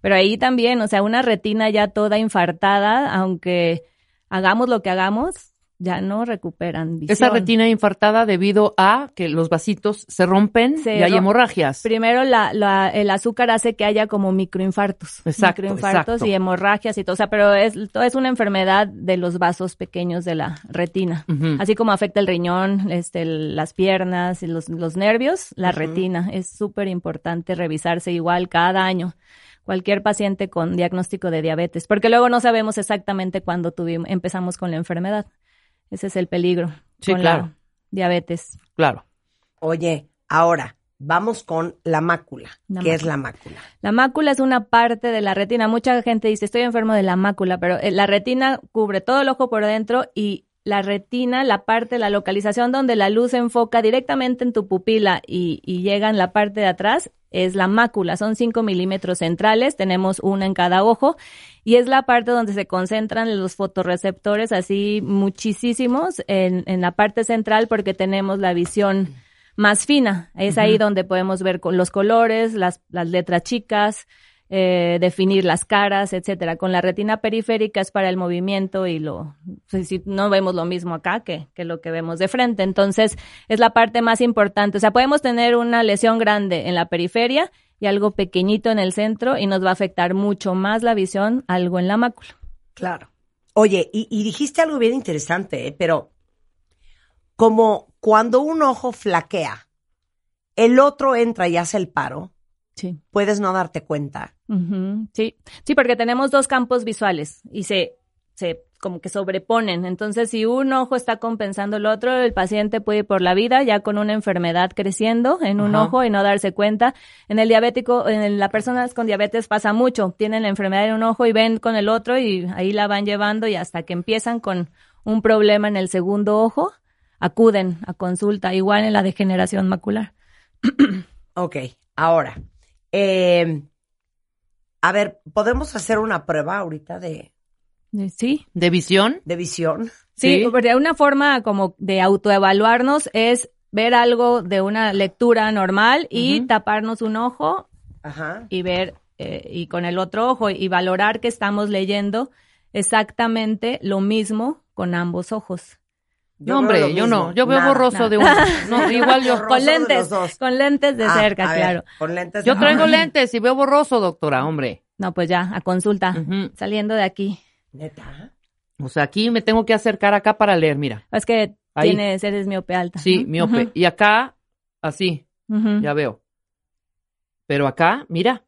Pero ahí también, o sea, una retina ya toda infartada, aunque hagamos lo que hagamos, ya no recuperan visión. Esa retina infartada debido a que los vasitos se rompen Se y hay hemorragias. Primero la, la- el azúcar hace que haya como microinfartos. Exacto, Microinfartos exacto. y hemorragias y todo. O sea, pero es, todo es una enfermedad de los vasos pequeños de la retina. Así como afecta el riñón, este, el- las piernas y los, los nervios, la retina. Es súper importante revisarse igual cada año. Cualquier paciente con diagnóstico de diabetes, porque luego no sabemos exactamente cuándo tuvimos, empezamos con la enfermedad. Ese es el peligro. Sí, con claro. la diabetes. Claro. Oye, ahora vamos con la mácula. La ¿Qué es la mácula? La mácula es una parte de la retina. Mucha gente dice, estoy enfermo de la mácula, pero eh, la retina cubre todo el ojo por dentro y la retina, la parte, la localización donde la luz se enfoca directamente en tu pupila y, y llega en la parte de atrás, es la mácula. Son 5 milímetros centrales, tenemos una en cada ojo y es la parte donde se concentran los fotorreceptores, así muchísimos en, en la parte central porque tenemos la visión más fina. Es ahí donde podemos ver con los colores, las, las letras chicas, eh, definir las caras, etcétera. Con la retina periférica es para el movimiento y lo, si no vemos lo mismo acá que, que lo que vemos de frente. Entonces, es la parte más importante. O sea, podemos tener una lesión grande en la periferia y algo pequeñito en el centro y nos va a afectar mucho más la visión, algo en la mácula. Claro. Oye, y, y dijiste algo bien interesante, ¿eh? pero como cuando un ojo flaquea, el otro entra y hace el paro, Sí. puedes no darte cuenta. Sí, sí, porque tenemos dos campos visuales y se, se como que sobreponen. Entonces, si un ojo está compensando el otro, el paciente puede ir por la vida ya con una enfermedad creciendo en un Ajá. ojo y no darse cuenta. En el diabético, en las personas con diabetes pasa mucho. Tienen la enfermedad en un ojo y ven con el otro y ahí la van llevando y hasta que empiezan con un problema en el segundo ojo, acuden a consulta, igual en la degeneración macular. Ok, ahora, eh, a ver, ¿podemos hacer una prueba ahorita de, Eh, Sí, ¿De visión? de visión? Sí, Sí. porque una forma como de autoevaluarnos es ver algo de una lectura normal y taparnos un ojo Ajá. y ver eh, y con el otro ojo y valorar que estamos leyendo exactamente lo mismo con ambos ojos. Yo no, hombre, yo no. Yo veo borroso de uno. No, *laughs* igual yo. Con lentes, los dos. con lentes de Ah, cerca, ver, claro. Con lentes Yo de- traigo Ah, lentes y veo borroso, doctora, hombre. No, pues ya, a consulta, saliendo de aquí. ¿Neta? O sea, aquí me tengo que acercar acá para leer, mira. Es que Ahí. tienes, eres miope alta. Sí, miope. Y acá, así, ya veo. Pero acá, mira,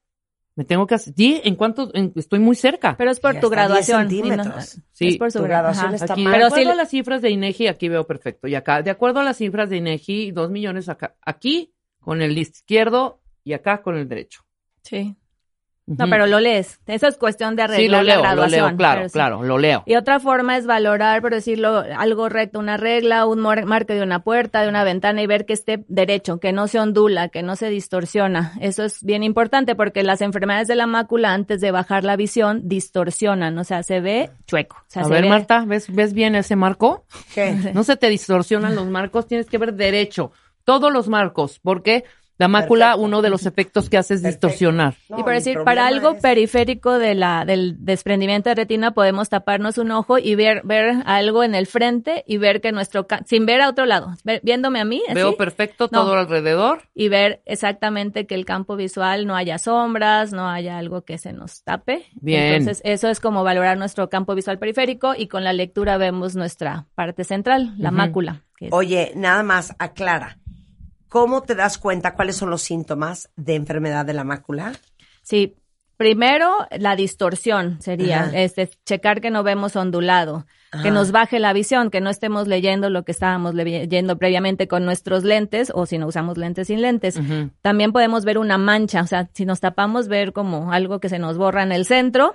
me tengo que hacer. Sí, en cuanto en- estoy muy cerca. Pero es por tu hasta 10 graduación. centímetros. Sí, es por su tu gra- graduación está Aquí, mal. de Pero acuerdo sí- a las cifras de INEGI, aquí veo perfecto. Y acá, de acuerdo a las cifras de INEGI, dos millones acá. Aquí con el izquierdo y acá con el derecho. Sí. No, pero lo lees. Eso es cuestión de arreglar Sí, lo leo, la lo leo, claro, sí. claro, lo leo. Y otra forma es valorar, por decirlo, algo recto, una regla, un marco de una puerta, de una ventana y ver que esté derecho, que no se ondula, que no se distorsiona. Eso es bien importante porque las enfermedades de la mácula antes de bajar la visión distorsionan, o sea, se ve chueco. O sea, A se ver, ve- Marta, ¿ves, ¿ves bien ese marco? ¿Qué? No se te distorsionan los marcos, tienes que ver derecho. Todos los marcos, porque la mácula, Perfecto. uno de los efectos que hace es Perfecto. distorsionar. No, y por mi decir, para algo es- periférico de la, del desprendimiento de retina podemos taparnos un ojo y ver, ver algo en el frente y ver que nuestro, sin ver a otro lado, ver- viéndome a mí, así, Veo perfecto No. todo alrededor. y ver exactamente que el campo visual no haya sombras, no haya algo que se nos tape. Bien. Entonces, eso es como valorar nuestro campo visual periférico y con la lectura vemos nuestra parte central, la mácula. que es- Oye, nada más, aclara. ¿Cómo te das cuenta cuáles son los síntomas de enfermedad de la mácula? Sí, primero la distorsión sería, Ajá. este, checar que no vemos ondulado, que nos baje la visión, que no estemos leyendo lo que estábamos leyendo previamente con nuestros lentes o si no usamos lentes sin lentes. También podemos ver una mancha, o sea, si nos tapamos, ver como algo que se nos borra en el centro.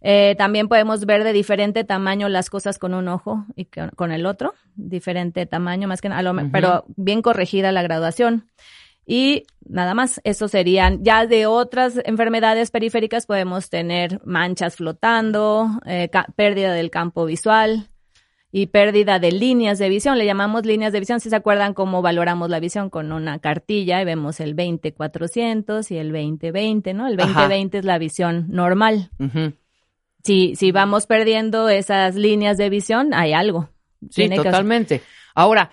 Eh, también podemos ver de diferente tamaño las cosas con un ojo y con, con el otro, diferente tamaño, más que nada, Ujú. pero bien corregida la graduación. Y nada más, eso serían, ya de otras enfermedades periféricas podemos tener manchas flotando, eh, pérdida del campo visual, y pérdida de líneas de visión. Le llamamos líneas de visión. Si se acuerdan cómo valoramos la visión con una cartilla y vemos el 20-400 y el 20-20, ¿no? El 20-20 es la visión normal. Si, si vamos perdiendo esas líneas de visión, hay algo. Sí, totalmente. Ahora,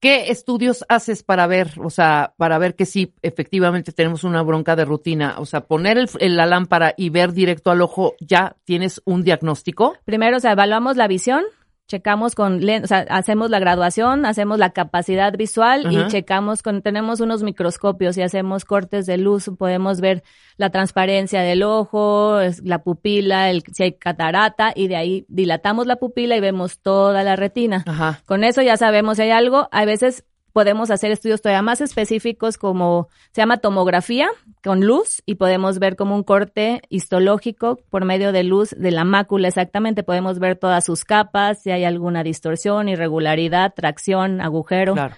¿qué estudios haces para ver, o sea, para ver que sí, efectivamente tenemos una bronca de rutina? O sea, poner el, la lámpara y ver directo al ojo, ¿ya tienes un diagnóstico? Primero, o sea, evaluamos la visión, checamos con, o sea, hacemos la graduación, hacemos la capacidad visual y checamos con, tenemos unos microscopios y hacemos cortes de luz, podemos ver la transparencia del ojo, la pupila, el, si hay catarata y de ahí dilatamos la pupila y vemos toda la retina. Con eso ya sabemos si hay algo. A veces podemos hacer estudios todavía más específicos como se llama tomografía con luz y podemos ver como un corte histológico por medio de luz de la mácula exactamente. Podemos ver todas sus capas, si hay alguna distorsión, irregularidad, tracción, agujero. Claro.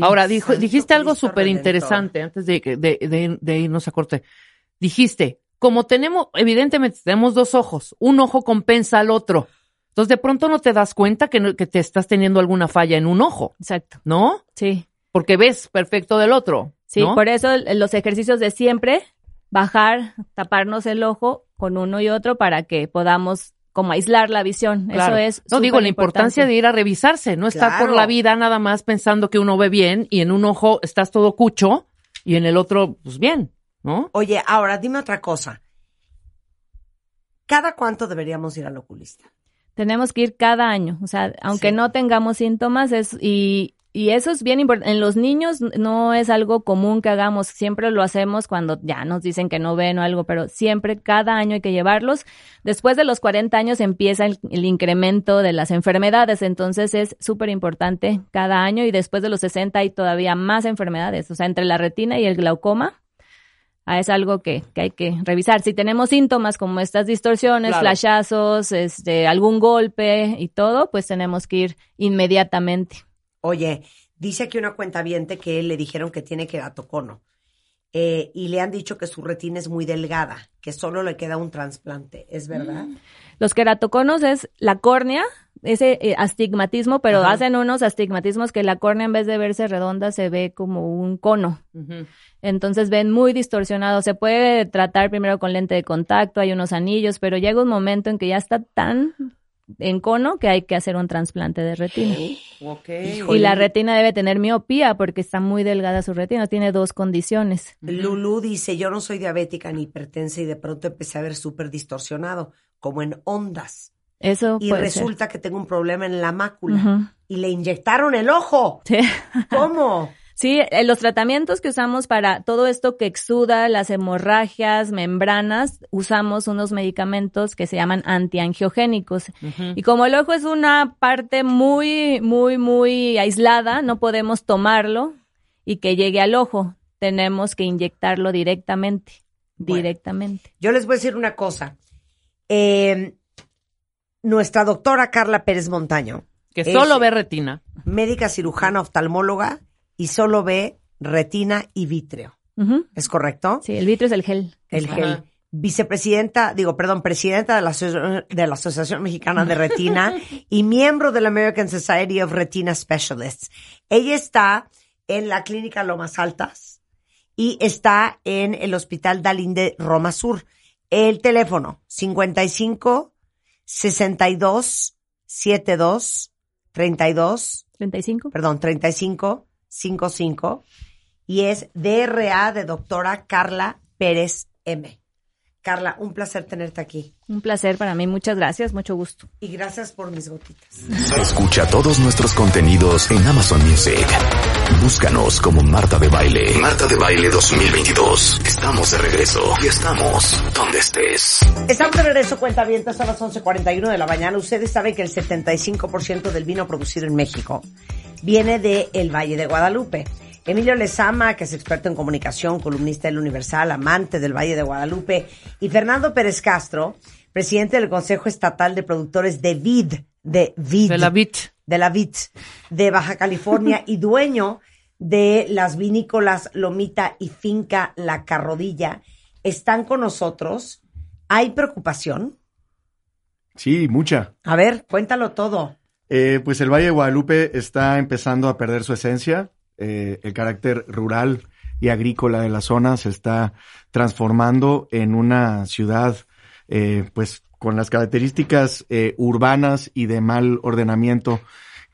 Ahora, dijo, dijiste algo súper interesante antes de, de, de irnos a corte. Dijiste, como tenemos, evidentemente tenemos dos ojos, un ojo compensa al otro. Entonces, de pronto no te das cuenta que, que te estás teniendo alguna falla en un ojo. Exacto. ¿No? Sí. Porque ves perfecto del otro. Sí, por eso los ejercicios de siempre, bajar, taparnos el ojo con uno y otro para que podamos como aislar la visión. Eso es. No digo la importancia de ir a revisarse, no estar por la vida nada más pensando que uno ve bien y en un ojo estás todo cucho y en el otro, pues bien, ¿no? Oye, ahora dime otra cosa. ¿Cada cuánto deberíamos ir al oculista? Tenemos que ir cada año, o sea, aunque no tengamos síntomas, es, y, y eso es bien importante. En los niños no es algo común que hagamos, siempre lo hacemos cuando ya nos dicen que no ven o algo, pero siempre cada año hay que llevarlos. Después de los 40 años empieza el, el incremento de las enfermedades, entonces es súper importante cada año y después de los 60 hay todavía más enfermedades, o sea, entre la retina y el glaucoma Ah, es algo que, hay que revisar. Si tenemos síntomas como estas distorsiones, flashazos, este, algún golpe y todo, pues tenemos que ir inmediatamente. Oye, dice aquí una cuenta viente que le dijeron que tiene queratocono eh, y le han dicho que su retina es muy delgada, que solo le queda un trasplante. ¿Es verdad? Mm. Los queratoconos es la córnea, ese eh, astigmatismo, pero hacen unos astigmatismos que la córnea en vez de verse redonda se ve como un cono. Entonces ven muy distorsionado. Se puede tratar primero con lente de contacto, hay unos anillos, pero llega un momento en que ya está tan en cono que hay que hacer un trasplante de retina. Y la retina debe tener miopía porque está muy delgada su retina, tiene dos condiciones. Lulu dice, yo no soy diabética ni hipertensa y de pronto empecé a ver súper distorsionado, como en ondas. Eso y resulta que tengo un problema en la mácula y le inyectaron el ojo. ¿Cómo? *laughs* Sí, eh, los tratamientos que usamos para todo esto que exuda, las hemorragias, membranas, usamos unos medicamentos que se llaman antiangiogénicos. Y como el ojo es una parte muy, muy, muy aislada, no podemos tomarlo y que llegue al ojo. Tenemos que inyectarlo directamente. directamente. Yo les voy a decir una cosa. Em, nuestra doctora Carla Pérez Montaño. Que solo ve retina. Médica cirujana oftalmóloga y solo ve retina y vítreo. ¿Es correcto? Sí, el vítreo es el gel. El gel. Vicepresidenta, digo, perdón, presidenta de la, de la Asociación Mexicana de Retina *laughs* y miembro de la American Society of Retina Specialists. Ella está en la clínica Lomas Altas y está en el Hospital Dalín de Roma Sur. El teléfono 55 62 72 32 35 perdón 35 55 y es DRA de doctora Carla Pérez M. Carla, un placer tenerte aquí. Un placer para mí, muchas gracias, mucho gusto. Y gracias por mis gotitas. Escucha todos nuestros contenidos en Amazon Music. Búscanos como Marta de Baile. Marta de Baile 2022. Estamos de regreso y estamos donde estés. Estamos de regreso, cuenta bien, a las 11.41 de la mañana. Ustedes saben que el 75% del vino producido en México viene de el Valle de Guadalupe. Emilio Lezama, que es experto en comunicación, columnista del Universal, amante del Valle de Guadalupe, y Fernando Pérez Castro, presidente del Consejo Estatal de Productores de Vid, de Vid. De la Vid. De la Vid, de Baja California, *laughs* y dueño de las vinícolas Lomita y Finca La Carrodilla, están con nosotros. ¿Hay preocupación? Sí, mucha. A ver, cuéntalo todo. Eh, pues el Valle de Guadalupe está empezando a perder su esencia. Eh, el carácter rural y agrícola de la zona se está transformando en una ciudad, eh, pues con las características eh, urbanas y de mal ordenamiento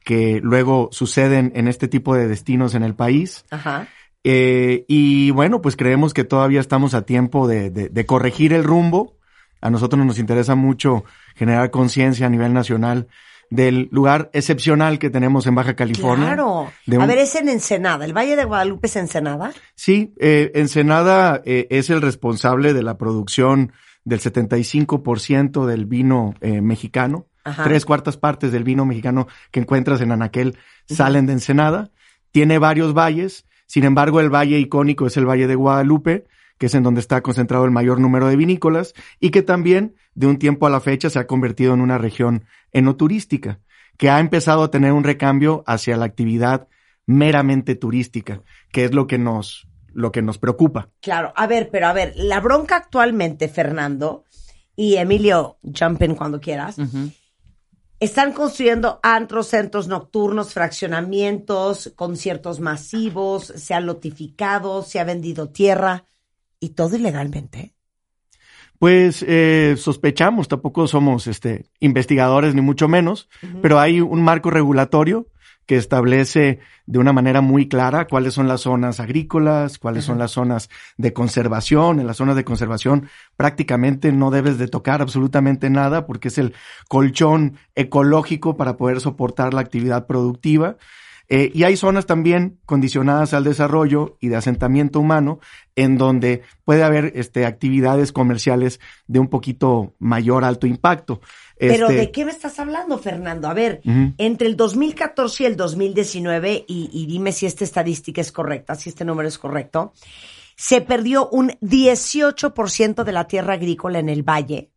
que luego suceden en este tipo de destinos en el país. Ajá. Eh, y bueno, pues creemos que todavía estamos a tiempo de, de- de corregir el rumbo. A nosotros nos interesa mucho generar conciencia a nivel nacional del lugar excepcional que tenemos en Baja California. Claro. A ver, es en Ensenada. ¿El Valle de Guadalupe es Ensenada? Sí, eh, Ensenada eh, es el responsable de la producción del 75% del vino eh, mexicano. Ajá. Tres cuartas partes del vino mexicano que encuentras en Anaquel salen de Ensenada. Tiene varios valles. Sin embargo, el valle icónico es el Valle de Guadalupe, que es en donde está concentrado el mayor número de vinícolas y que también de un tiempo a la fecha se ha convertido en una región enoturística, que ha empezado a tener un recambio hacia la actividad meramente turística, que es lo que nos, lo que nos preocupa. Claro. A ver, pero a ver, la bronca actualmente, Fernando y Emilio, jump in cuando quieras, están construyendo antros, centros nocturnos, fraccionamientos, conciertos masivos, se ha lotificado, se ha vendido tierra y todo ilegalmente. Pues eh, sospechamos, tampoco somos este, investigadores ni mucho menos, pero hay un marco regulatorio que establece de una manera muy clara cuáles son las zonas agrícolas, cuáles son las zonas de conservación. En las zonas de conservación prácticamente no debes de tocar absolutamente nada porque es el colchón ecológico para poder soportar la actividad productiva. Eh, y hay zonas también condicionadas al desarrollo y de asentamiento humano en donde puede haber este, actividades comerciales de un poquito mayor alto impacto. Pero Este, ¿de qué me estás hablando, Fernando? A ver, entre el 2014 y el 2019, y, y dime si esta estadística es correcta, si este número es correcto, se perdió un 18% de la tierra agrícola en el valle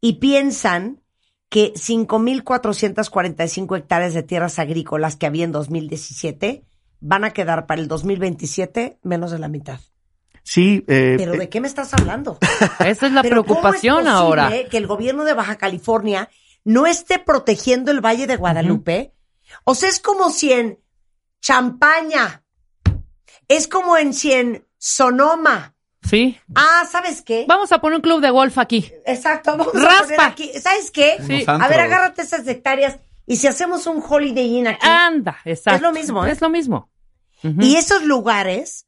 y piensan que 5.445 hectáreas de tierras agrícolas que había en 2017 van a quedar para el 2027 menos de la mitad. Sí, eh, ¿Pero eh, de qué me estás hablando? *laughs* Esa es la Pero ¿cómo preocupación es ahora. que el gobierno de Baja California no esté protegiendo el Valle de Guadalupe? O sea, es como si en Champaña, es como en si en Sonoma. Sí. Ah, ¿sabes qué? Vamos a poner un club de golf aquí. Exacto, vamos a Raspa. poner aquí. ¿Sabes qué? Sí. A ver, agárrate esas hectáreas y si hacemos un Holiday Inn aquí. Anda, exacto. Es lo mismo, ¿eh? Es lo mismo. Y esos lugares,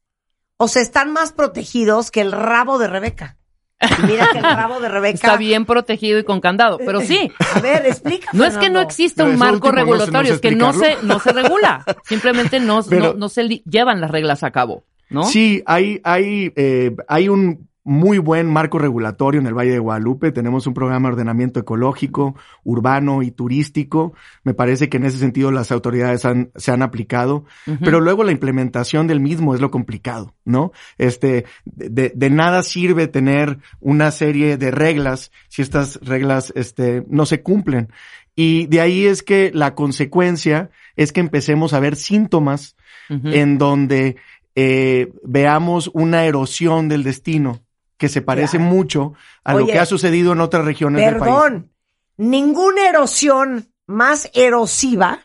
o sea, están más protegidos que el rabo de Rebeca. Y mira que el *laughs* rabo de Rebeca. Está bien protegido y con candado, pero sí. A ver, explica. No es que no exista un marco último no sé- no regulatorio, sé es que no se, no se regula. *laughs* Simplemente no, Pero- no, no se llevan las reglas a cabo, ¿no? Sí, hay, hay, eh, hay un muy buen marco regulatorio en el Valle de Guadalupe. Tenemos un programa de ordenamiento ecológico, urbano y turístico. Me parece que en ese sentido las autoridades han, se han aplicado, pero luego la implementación del mismo es lo complicado, ¿no? Este, de, de nada sirve tener una serie de reglas si estas reglas, este, no se cumplen. Y de ahí es que la consecuencia es que empecemos a ver síntomas en donde eh, veamos una erosión del destino que se parece Claro. mucho a lo que ha sucedido en otras regiones del país. Perdón, ninguna erosión más erosiva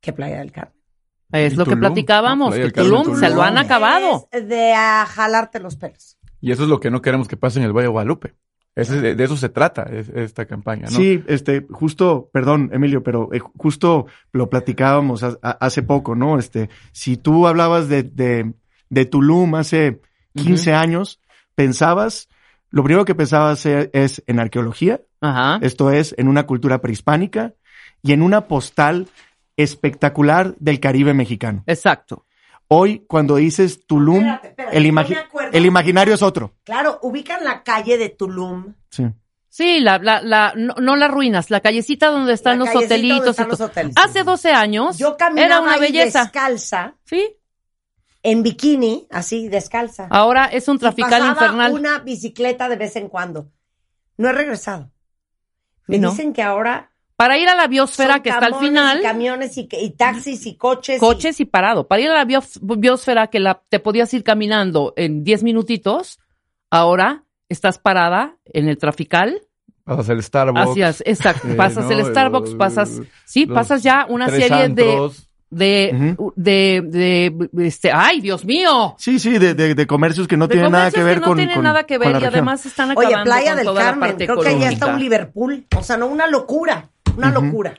que Playa del Carmen. Es Y lo que platicábamos, que Tulum se lo han acabado. Es de a jalarte los pelos. Y eso es lo que no queremos que pase en el Valle de Guadalupe. De, de eso se trata es- esta campaña, ¿no? Sí, este, justo, perdón, Emilio, pero eh, justo lo platicábamos ha- ha- hace poco, ¿no? Este, si tú hablabas de, de, de Tulum hace 15 años, pensabas, lo primero que pensabas e- es en arqueología, Ajá. esto es, en una cultura prehispánica y en una postal espectacular del Caribe mexicano. Exacto. Hoy, cuando dices Tulum, Espérate, espérate, el, imagi- el imaginario es otro. Claro, ubican la calle de Tulum. Sí. Sí, la, la, la, no, no las ruinas, la callecita donde están La los callecita donde hotelitos. están y los hoteles. Hace 12 años Yo caminaba era una ahí belleza. descalza, Sí. En bikini, así, descalza. Ahora es un Y trafical pasaba infernal. una bicicleta de vez en cuando. No he regresado. Me ¿Y no? dicen que ahora Para ir a la biosfera que está al final, y camiones y, y taxis y coches. y- coches y parado. Para ir a la bios- biosfera que la, te podías ir caminando en 10 minutitos, ahora estás parada en el trafical Pasas el Starbucks. Así es, exacto. *laughs* Eh, Pasas ¿no? el Starbucks, pasas, sí, pasas ya una serie de, de, de, de, este, ay, Dios mío. Sí, sí, de, de, de comercios que no De tienen nada que comercios ver no con, tienen con- nada que ver y además están acabando Oye, Playa con del toda la Carmen, parte creo que ya está un Liverpool. O sea, no, una locura. Una locura.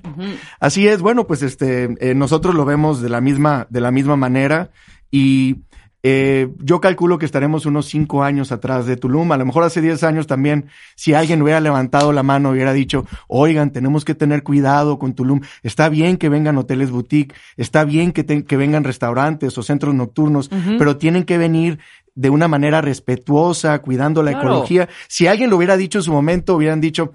Así es, bueno, pues este, eh, nosotros lo vemos de la misma, de la misma manera y eh, yo calculo que estaremos unos cinco años atrás de Tulum. A lo mejor hace diez años también, si alguien hubiera levantado la mano y hubiera dicho, oigan, tenemos que tener cuidado con Tulum. Está bien que vengan hoteles boutique, está bien que, te- que vengan restaurantes o centros nocturnos, pero tienen que venir de una manera respetuosa, cuidando la Claro. ecología. Si alguien lo hubiera dicho en su momento, hubieran dicho,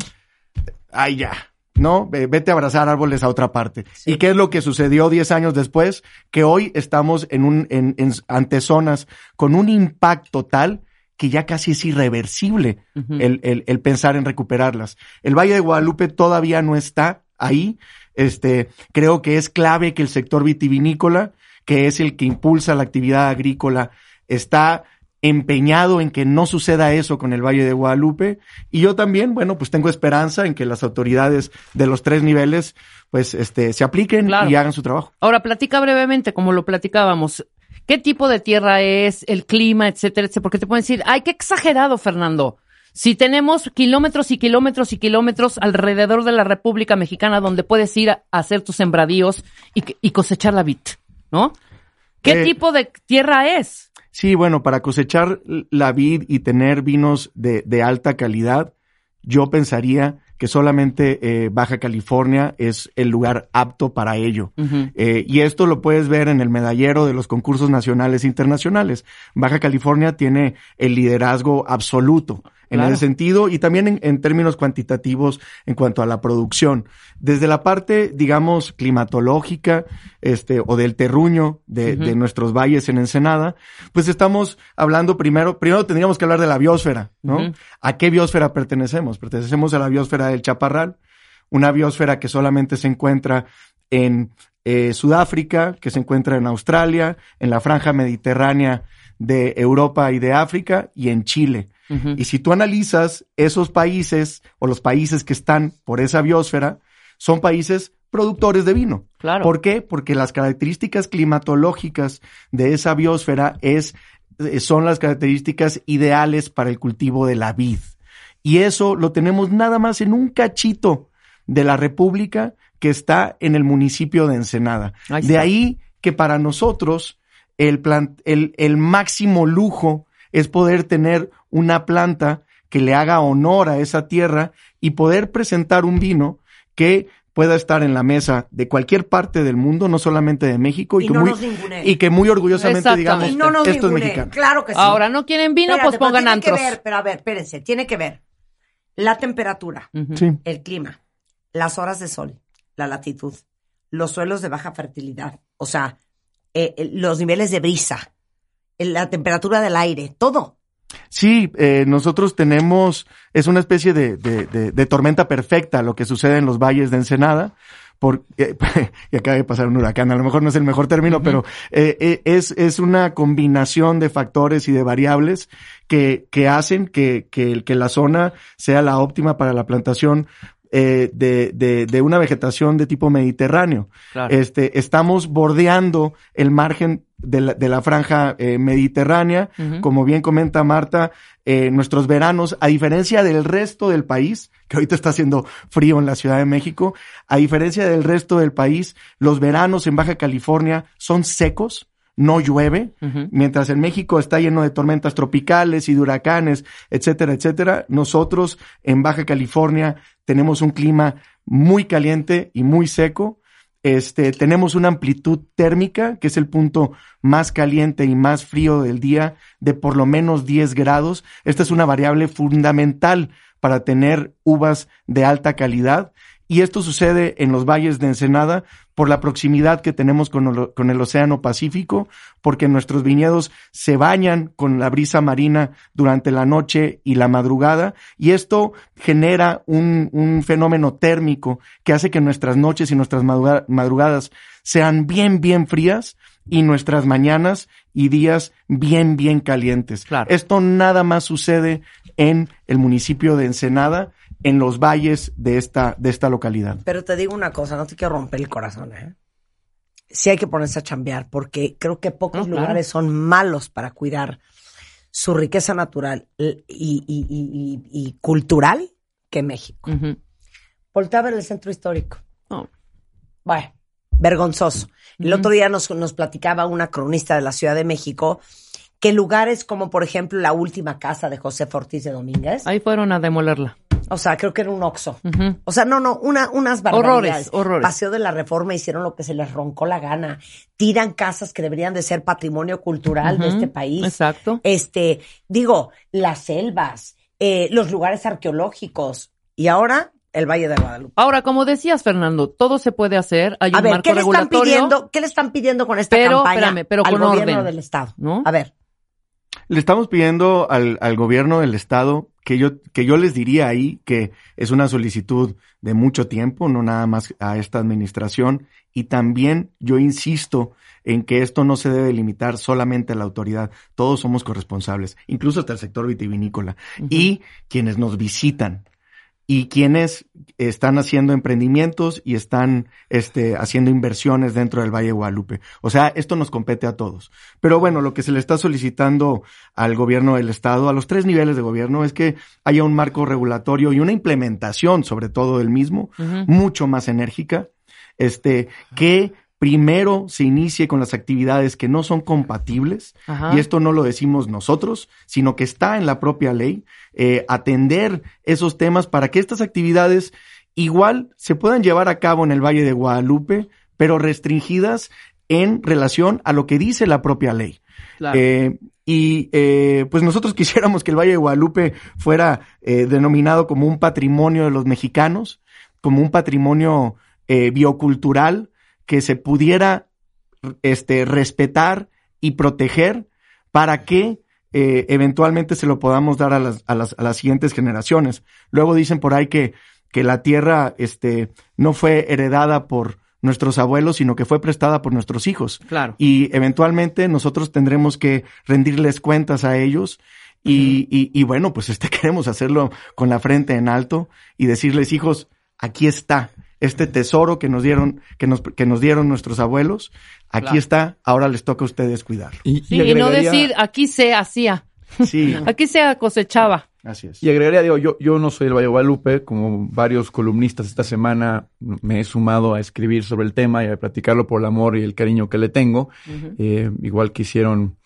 ay ya, ¿no? Ve- Vete a abrazar árboles a otra parte. ¿Y qué es lo que sucedió 10 años después? Que hoy estamos en un, en, en ante zonas con un impacto tal que ya casi es irreversible el, el, el pensar en recuperarlas. El Valle de Guadalupe todavía no está ahí. Este, creo que es clave que el sector vitivinícola, que es el que impulsa la actividad agrícola, está empeñado en que no suceda eso con el Valle de Guadalupe. Y yo también, bueno, pues tengo esperanza en que las autoridades de los tres niveles, pues, este, se apliquen Claro. y hagan su trabajo. Ahora, platica brevemente, como lo platicábamos. ¿Qué tipo de tierra es, el clima, etcétera, etcétera? Porque te pueden decir, ay, qué exagerado, Fernando. Si tenemos kilómetros y kilómetros y kilómetros alrededor de la República Mexicana donde puedes ir a hacer tus sembradíos y, y cosechar la vid, ¿no? ¿Qué Eh, tipo de tierra es? Sí, bueno, para cosechar la vid y tener vinos de, de alta calidad, yo pensaría que solamente eh, Baja California es el lugar apto para ello. Eh, y esto lo puedes ver en el medallero de los concursos nacionales e internacionales. Baja California tiene el liderazgo absoluto en Claro. ese sentido y también en, en términos cuantitativos en cuanto a la producción. Desde la parte, digamos, climatológica, este, o del terruño de, de nuestros valles en Ensenada, pues estamos hablando primero, primero tendríamos que hablar de la biosfera, ¿no? ¿A qué biosfera pertenecemos? Pertenecemos a la biosfera del Chaparral, una biosfera que solamente se encuentra en eh, Sudáfrica, que se encuentra en Australia, en la franja mediterránea de Europa y de África y en Chile. Y si tú analizas esos países o los países que están por esa biosfera, son países productores de vino. Claro. ¿Por qué? Porque las características climatológicas de esa biosfera es, eh, son las características ideales para el cultivo de la vid. Y eso lo tenemos nada más en un cachito de la República que está en el municipio de Ensenada. Ahí de ahí que para nosotros el, plan- el, el máximo lujo es poder tener una planta que le haga honor a esa tierra y poder presentar un vino que pueda estar en la mesa de cualquier parte del mundo, no solamente de México, y, Y que, no muy, y que muy orgullosamente digamos, Y no nos esto es mexicano. Claro que sí. Ahora, ¿no quieren vino? Espérate, pues pongan tiene antros. que ver, pero a ver, espérense, tiene que ver la temperatura. Sí. el clima, las horas de sol, la latitud, los suelos de baja fertilidad, o sea, eh, eh, los niveles de brisa, la temperatura del aire, todo. Sí, eh, nosotros tenemos, es una especie de, de, de- de tormenta perfecta lo que sucede en los valles de Ensenada. Por, eh, *laughs* y acaba de pasar un huracán, a lo mejor no es el mejor término, pero eh, eh, es, es una combinación de factores y de variables que, que hacen que, que, que la zona sea la óptima para la plantación eh, de, de, de una vegetación de tipo mediterráneo. Claro. Este, estamos bordeando el margen de la, de la franja eh, mediterránea. Como bien comenta Marta, eh, nuestros veranos, a diferencia del resto del país, que ahorita está haciendo frío en la Ciudad de México, a diferencia del resto del país, los veranos en Baja California son secos. No llueve, mientras en México está lleno de tormentas tropicales y de huracanes, etcétera, etcétera. Nosotros en Baja California tenemos un clima muy caliente y muy seco. Este, tenemos una amplitud térmica, que es el punto más caliente y más frío del día, de por lo menos 10 grados. Esta es una variable fundamental para tener uvas de alta calidad. Y esto sucede en los valles de Ensenada por la proximidad que tenemos con el, con el Océano Pacífico, porque nuestros viñedos se bañan con la brisa marina durante la noche y la madrugada, y esto genera un, un fenómeno térmico que hace que nuestras noches y nuestras madruga- madrugadas sean bien, bien frías y nuestras mañanas y días bien, bien calientes. Claro. Esto nada más sucede en el municipio de Ensenada en los valles de esta, de esta localidad. Pero te digo una cosa, no te quiero romper el corazón, ¿eh? Sí hay que ponerse a chambear, porque creo que pocos No, claro. lugares son malos para cuidar su riqueza natural y, y- y- y- y cultural que México. Ujú. Voltea a ver el centro histórico. No. Bueno, vergonzoso. El otro día nos, nos platicaba una cronista de la Ciudad de México que lugares como, por ejemplo, la última casa de José Ortiz de Domínguez, Ahí fueron a demolerla. O sea, creo que era un oxo. O sea, no, no, una, unas Horrores, barbaridades. horrores. Paseo de la Reforma hicieron lo que se les roncó la gana. Tiran casas que deberían de ser patrimonio cultural de este país. Exacto. Este, digo, las selvas, eh, los lugares arqueológicos. Y ahora, el Valle de Guadalupe. Ahora, como decías, Fernando, todo se puede hacer. Hay A un ver, marco ¿qué le están regulatorio. pidiendo? ¿Qué le están pidiendo con esta Pero, campaña espérame, pero al con gobierno orden, del estado? ¿no? A ver, Le estamos pidiendo al, al gobierno del estado que yo, que yo les diría ahí que es una solicitud de mucho tiempo, no nada más a esta administración. Y también yo insisto en que esto no se debe limitar solamente a la autoridad. Todos somos corresponsables, incluso hasta el sector vitivinícola. Y quienes nos visitan y quienes están haciendo emprendimientos y están este, haciendo inversiones dentro del Valle de Guadalupe. O sea, esto nos compete a todos. Pero bueno, lo que se le está solicitando al gobierno del Estado, a los tres niveles de gobierno, es que haya un marco regulatorio y una implementación, sobre todo del mismo, mucho más enérgica, este, que primero se inicie con las actividades que no son compatibles, Ajá. y esto no lo decimos nosotros, sino que está en la propia ley, eh, atender esos temas para que estas actividades igual se puedan llevar a cabo en el Valle de Guadalupe, pero restringidas en relación a lo que dice la propia ley. Claro. Eh, y eh, pues nosotros *laughs* quisiéramos que el Valle de Guadalupe fuera denominado como un patrimonio de los mexicanos, como un patrimonio biocultural que se pudiera este, respetar y proteger para que eh, eventualmente se lo podamos dar a las, a, las, a las siguientes generaciones. Luego dicen por ahí que, que la tierra este, no fue heredada por nuestros abuelos, sino que fue prestada por nuestros hijos Claro. y eventualmente nosotros tendremos que rendirles cuentas a ellos y, y, y bueno, pues este *laughs* queremos hacerlo con la frente en alto y decirles, hijos, aquí está este tesoro que nos dieron, que nos, que nos dieron nuestros abuelos, aquí Claro. está, ahora les toca a ustedes cuidar. Y, Sí, y, no decir, aquí se hacía, Sí, *laughs* aquí se cosechaba. así es. Y agregaría, digo, yo, yo no soy del Valle de Guadalupe, como varios columnistas esta semana me he sumado a escribir sobre el tema y a platicarlo por el amor y el cariño que le tengo, eh, igual que hicieron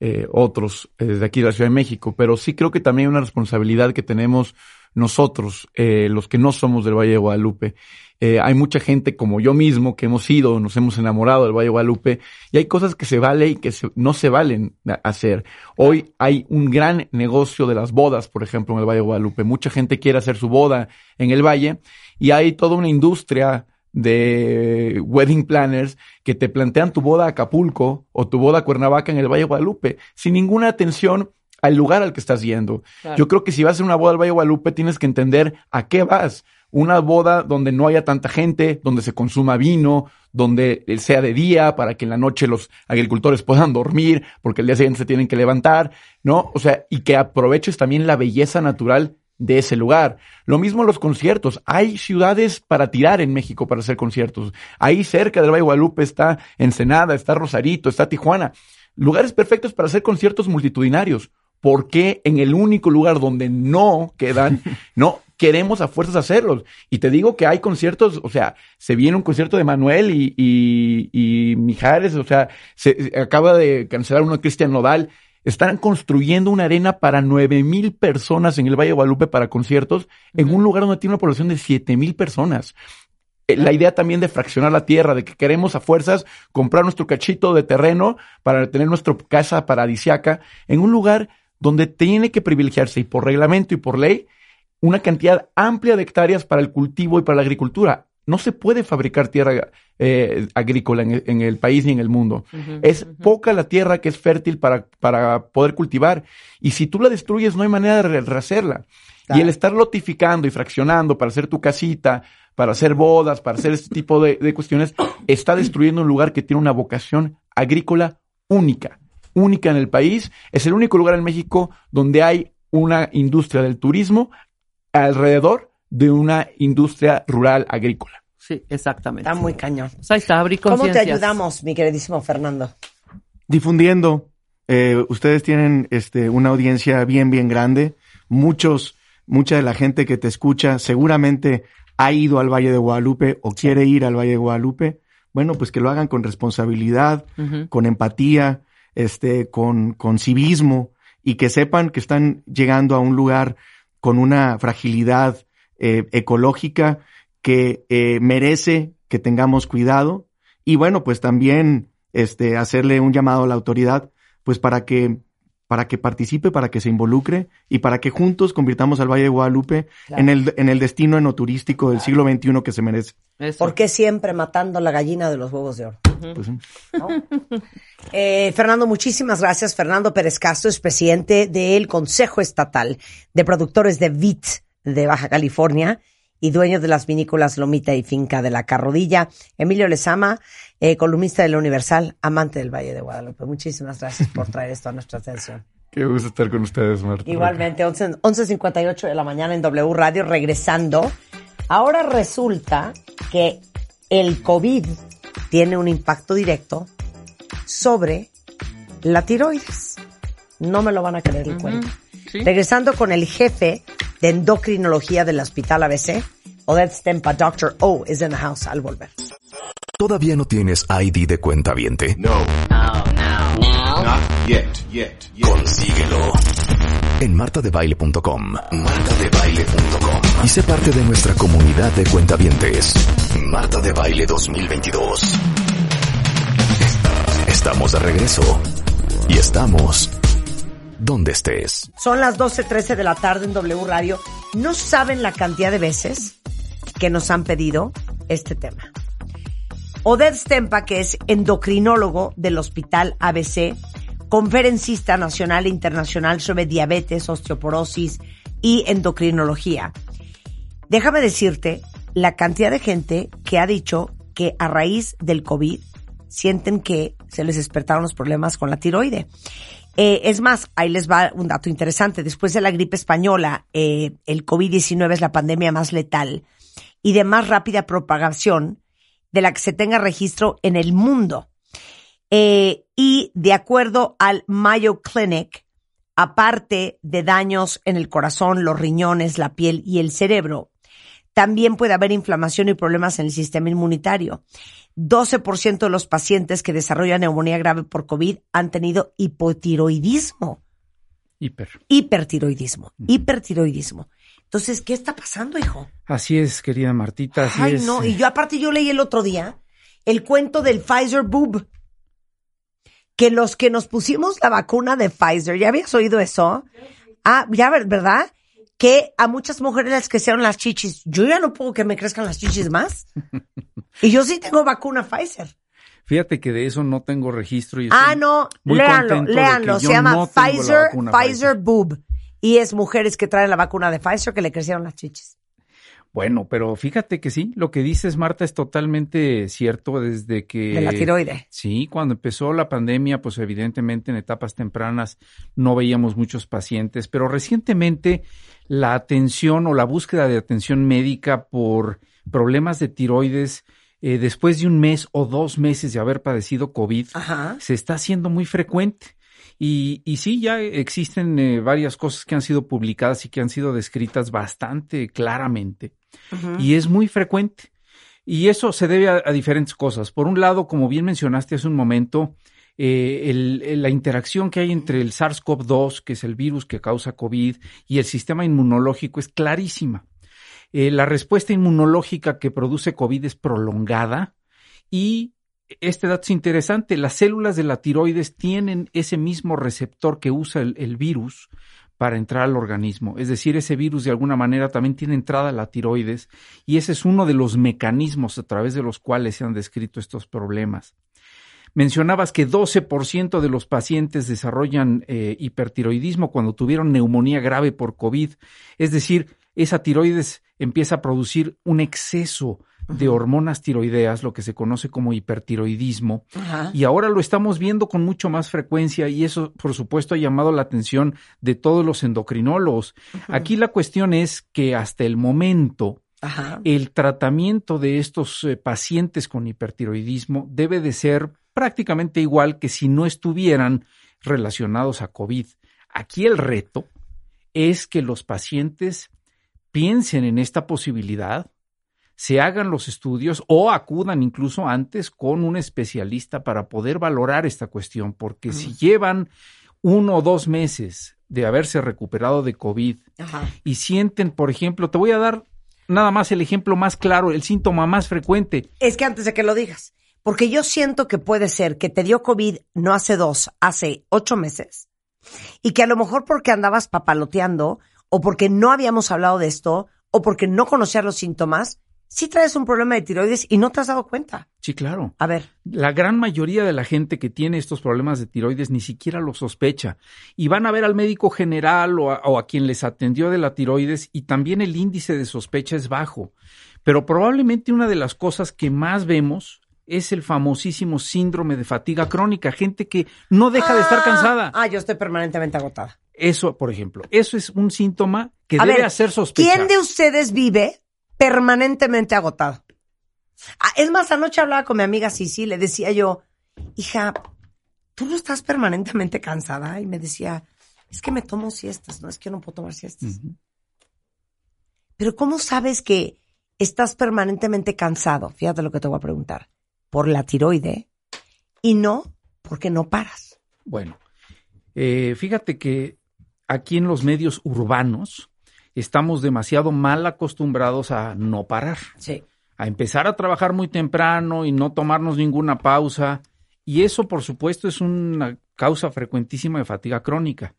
eh, otros eh, desde aquí de la Ciudad de México, pero sí creo que también hay una responsabilidad que tenemos nosotros, eh, los que no somos del Valle de Guadalupe. Eh, hay mucha gente como yo mismo que hemos ido, nos hemos enamorado del Valle de Guadalupe y hay cosas que se vale y que se- no se valen hacer. Hoy hay un gran negocio de las bodas, por ejemplo, en el Valle de Guadalupe. Mucha gente quiere hacer su boda en el Valle y hay toda una industria de wedding planners que te plantean tu boda a Acapulco o tu boda a Cuernavaca en el Valle de Guadalupe sin ninguna atención al lugar al que estás yendo. Claro. Yo creo que si vas a hacer una boda al Valle de Guadalupe tienes que entender a qué vas. Una boda donde no haya tanta gente, donde se consuma vino, donde sea de día para que en la noche los agricultores puedan dormir porque el día siguiente se tienen que levantar, ¿no? O sea, y que aproveches también la belleza natural de ese lugar. Lo mismo los conciertos. Hay ciudades para tirar en México para hacer conciertos. Ahí cerca del Valle de Guadalupe está Ensenada, está Rosarito, está Tijuana. Lugares perfectos para hacer conciertos multitudinarios. ¿Por qué en el único lugar donde no quedan, *laughs* no queremos a fuerzas hacerlos? Y te digo que hay conciertos, o sea, se viene un concierto de Manuel y, y, y Mijares, o sea, se acaba de cancelar uno de Cristian Nodal. Están construyendo una arena para nueve mil personas en el Valle de Guadalupe para conciertos, en un lugar donde tiene una población de siete mil personas. Eh, La idea también de fraccionar la tierra, de que queremos a fuerzas comprar nuestro cachito de terreno para tener nuestra casa paradisiaca en un lugar donde tiene que privilegiarse y por reglamento y por ley una cantidad amplia de hectáreas para el cultivo y para la agricultura. No se puede fabricar tierra eh, agrícola en el, en el país ni en el mundo. Es poca la tierra que es fértil para, para poder cultivar. Y si tú la destruyes, no hay manera de re- rehacerla. Y el estar lotificando y fraccionando para hacer tu casita, para hacer bodas, para hacer este tipo de, de cuestiones, está destruyendo un lugar que tiene una vocación agrícola única. Única en el país. Es el único lugar en México donde hay una industria del turismo alrededor de una industria rural agrícola. Sí, exactamente. Está muy cañón. Pues ahí está, abrir ¿Cómo te ayudamos, mi queridísimo Fernando? difundiendo. Eh, ustedes tienen este, una audiencia bien, bien grande. Muchos, mucha de la gente que te escucha seguramente ha ido al Valle de Guadalupe o quiere ir al Valle de Guadalupe. Bueno, pues que lo hagan con responsabilidad, con empatía, este, con, con civismo y que sepan que están llegando a un lugar con una fragilidad eh, ecológica que eh, merece que tengamos cuidado y bueno, pues también este, hacerle un llamado a la autoridad, pues para que, para que participe, para que se involucre y para que juntos convirtamos al Valle de Guadalupe Claro. en, el, en el destino enoturístico del siglo XXI que se merece. Eso. ¿Por qué siempre matando la gallina de los huevos de oro? Pues, ¿no? *laughs* Eh, Fernando, muchísimas gracias. Fernando Pérez Castro es presidente del Consejo Estatal de Productores de VIT de Baja California y dueño de las vinícolas Lomita y Finca de la Carrodilla. Emilio Lezama, eh, columnista de La Universal, amante del Valle de Guadalupe. Muchísimas gracias por traer esto a nuestra atención. Qué gusto estar con ustedes, Marta. Igualmente, 11 11.58 de la mañana en W Radio, regresando. Ahora resulta que el COVID tiene un impacto directo sobre la tiroides. No me lo van a creer el cuento. Sí. Regresando con el jefe de endocrinología del Hospital ABC, Odette Stempa, Dr. O, is in the house al volver. ¿Todavía no tienes ID de cuenta viente? No. Not yet, yet, yet. Consíguelo. En martadebaile.com. Martadebaile.com. Y sé parte de nuestra comunidad de cuentavientes. Marta de Baile 2022. Estamos de regreso. Y estamos donde estés. Son las 12.13 de la tarde en W Radio. No saben la cantidad de veces que nos han pedido este tema. Odette Stempa, que es endocrinólogo del Hospital ABC, conferencista nacional e internacional sobre diabetes, osteoporosis y endocrinología. Déjame decirte la cantidad de gente que ha dicho que a raíz del COVID sienten que se les despertaron los problemas con la tiroide. Eh, es más, ahí les va un dato interesante. Después de la gripe española, eh, el COVID-19 es la pandemia más letal y de más rápida propagación de la que se tenga registro en el mundo. Eh, y de acuerdo al Mayo Clinic, aparte de daños en el corazón, los riñones, la piel y el cerebro, también puede haber inflamación y problemas en el sistema inmunitario. 12% de los pacientes que desarrollan neumonía grave por COVID han tenido hipotiroidismo, Hiper. hipertiroidismo, hipertiroidismo. Entonces, ¿qué está pasando, hijo? Así es, querida Martita. Así Ay, es. no, y yo aparte yo leí el otro día el cuento del Pfizer boob. Que los que nos pusimos la vacuna de Pfizer, ¿ya habías oído eso? Ah, ya, ver- ¿verdad? Que a muchas mujeres les crecieron las chichis. Yo ya no puedo que me crezcan las chichis más. *laughs* Y yo sí tengo vacuna Pfizer. Fíjate que de eso no tengo registro. Y Ah, no, muy léanlo, léanlo. Se llama no Pfizer, vacuna Pfizer boob. Y es mujeres que traen la vacuna de Pfizer que le crecieron las chichis. Bueno, pero fíjate que sí, lo que dices, Marta, es totalmente cierto desde que... De la tiroide. Sí, cuando empezó la pandemia, pues evidentemente en etapas tempranas no veíamos muchos pacientes, pero recientemente la atención o la búsqueda de atención médica por problemas de tiroides eh, después de un mes o dos meses de haber padecido COVID Ajá. se está haciendo muy frecuente. Y, y sí, ya existen eh, varias cosas que han sido publicadas y que han sido descritas bastante claramente. Y es muy frecuente. Y eso se debe a, diferentes cosas. Por un lado, como bien mencionaste hace un momento, eh, el- el- la interacción que hay entre el SARS-CoV-2, que es el virus que causa COVID, y el sistema inmunológico es clarísima. Eh, la respuesta inmunológica que produce COVID es prolongada y este dato es interesante, las células de la tiroides tienen ese mismo receptor que usa el virus para entrar al organismo. Es decir, ese virus de alguna manera también tiene entrada a la tiroides y ese es uno de los mecanismos a través de los cuales se han descrito estos problemas. Mencionabas que 12% de los pacientes desarrollan eh, hipertiroidismo cuando tuvieron neumonía grave por COVID. Es decir, esa tiroides empieza a producir un exceso de hormonas tiroideas, lo que se conoce como hipertiroidismo, Ajá. y ahora lo estamos viendo con mucho más frecuencia y eso, por supuesto, ha llamado la atención de todos los endocrinólogos. Aquí la cuestión es que hasta el momento Ajá. el tratamiento de estos eh, pacientes con hipertiroidismo debe de ser prácticamente igual que si no estuvieran relacionados a COVID. Aquí el reto es que los pacientes piensen en esta posibilidad, se hagan los estudios o acudan incluso antes con un especialista para poder valorar esta cuestión, porque si llevan uno o dos meses de haberse recuperado de COVID Ajá. y sienten, por ejemplo, te voy a dar nada más el ejemplo más claro, el síntoma más frecuente. Es que antes de que lo digas, porque yo siento que puede ser que te dio COVID no hace dos, hace ocho meses, y que a lo mejor porque andabas papaloteando, o porque no habíamos hablado de esto, o porque no conocías los síntomas, sí traes un problema de tiroides y no te has dado cuenta. Sí, claro. A ver, La gran mayoría de la gente que tiene estos problemas de tiroides ni siquiera lo sospecha y van a ver al médico general o a, o a quien les atendió de la tiroides y también el índice de sospecha es bajo. Pero probablemente una de las cosas que más vemos es el famosísimo síndrome de fatiga crónica, gente que no deja de estar Ah, cansada. Ah, yo estoy permanentemente agotada. Eso, por ejemplo, eso es un síntoma que A debe ver, hacer sospechar. ¿Quién de ustedes vive permanentemente agotado? Ah, es más, anoche hablaba con mi amiga Cici, le decía yo, hija, ¿tú no estás permanentemente cansada? Y me decía, es que me tomo siestas, no es que yo no puedo tomar siestas. Pero ¿cómo sabes que estás permanentemente cansado? Fíjate lo que te voy a preguntar. Por la tiroide y no porque no paras. Bueno, eh, fíjate que aquí en los medios urbanos estamos demasiado mal acostumbrados a no parar, Sí. a empezar a trabajar muy temprano y no tomarnos ninguna pausa. Y eso, por supuesto, es una causa frecuentísima de fatiga crónica.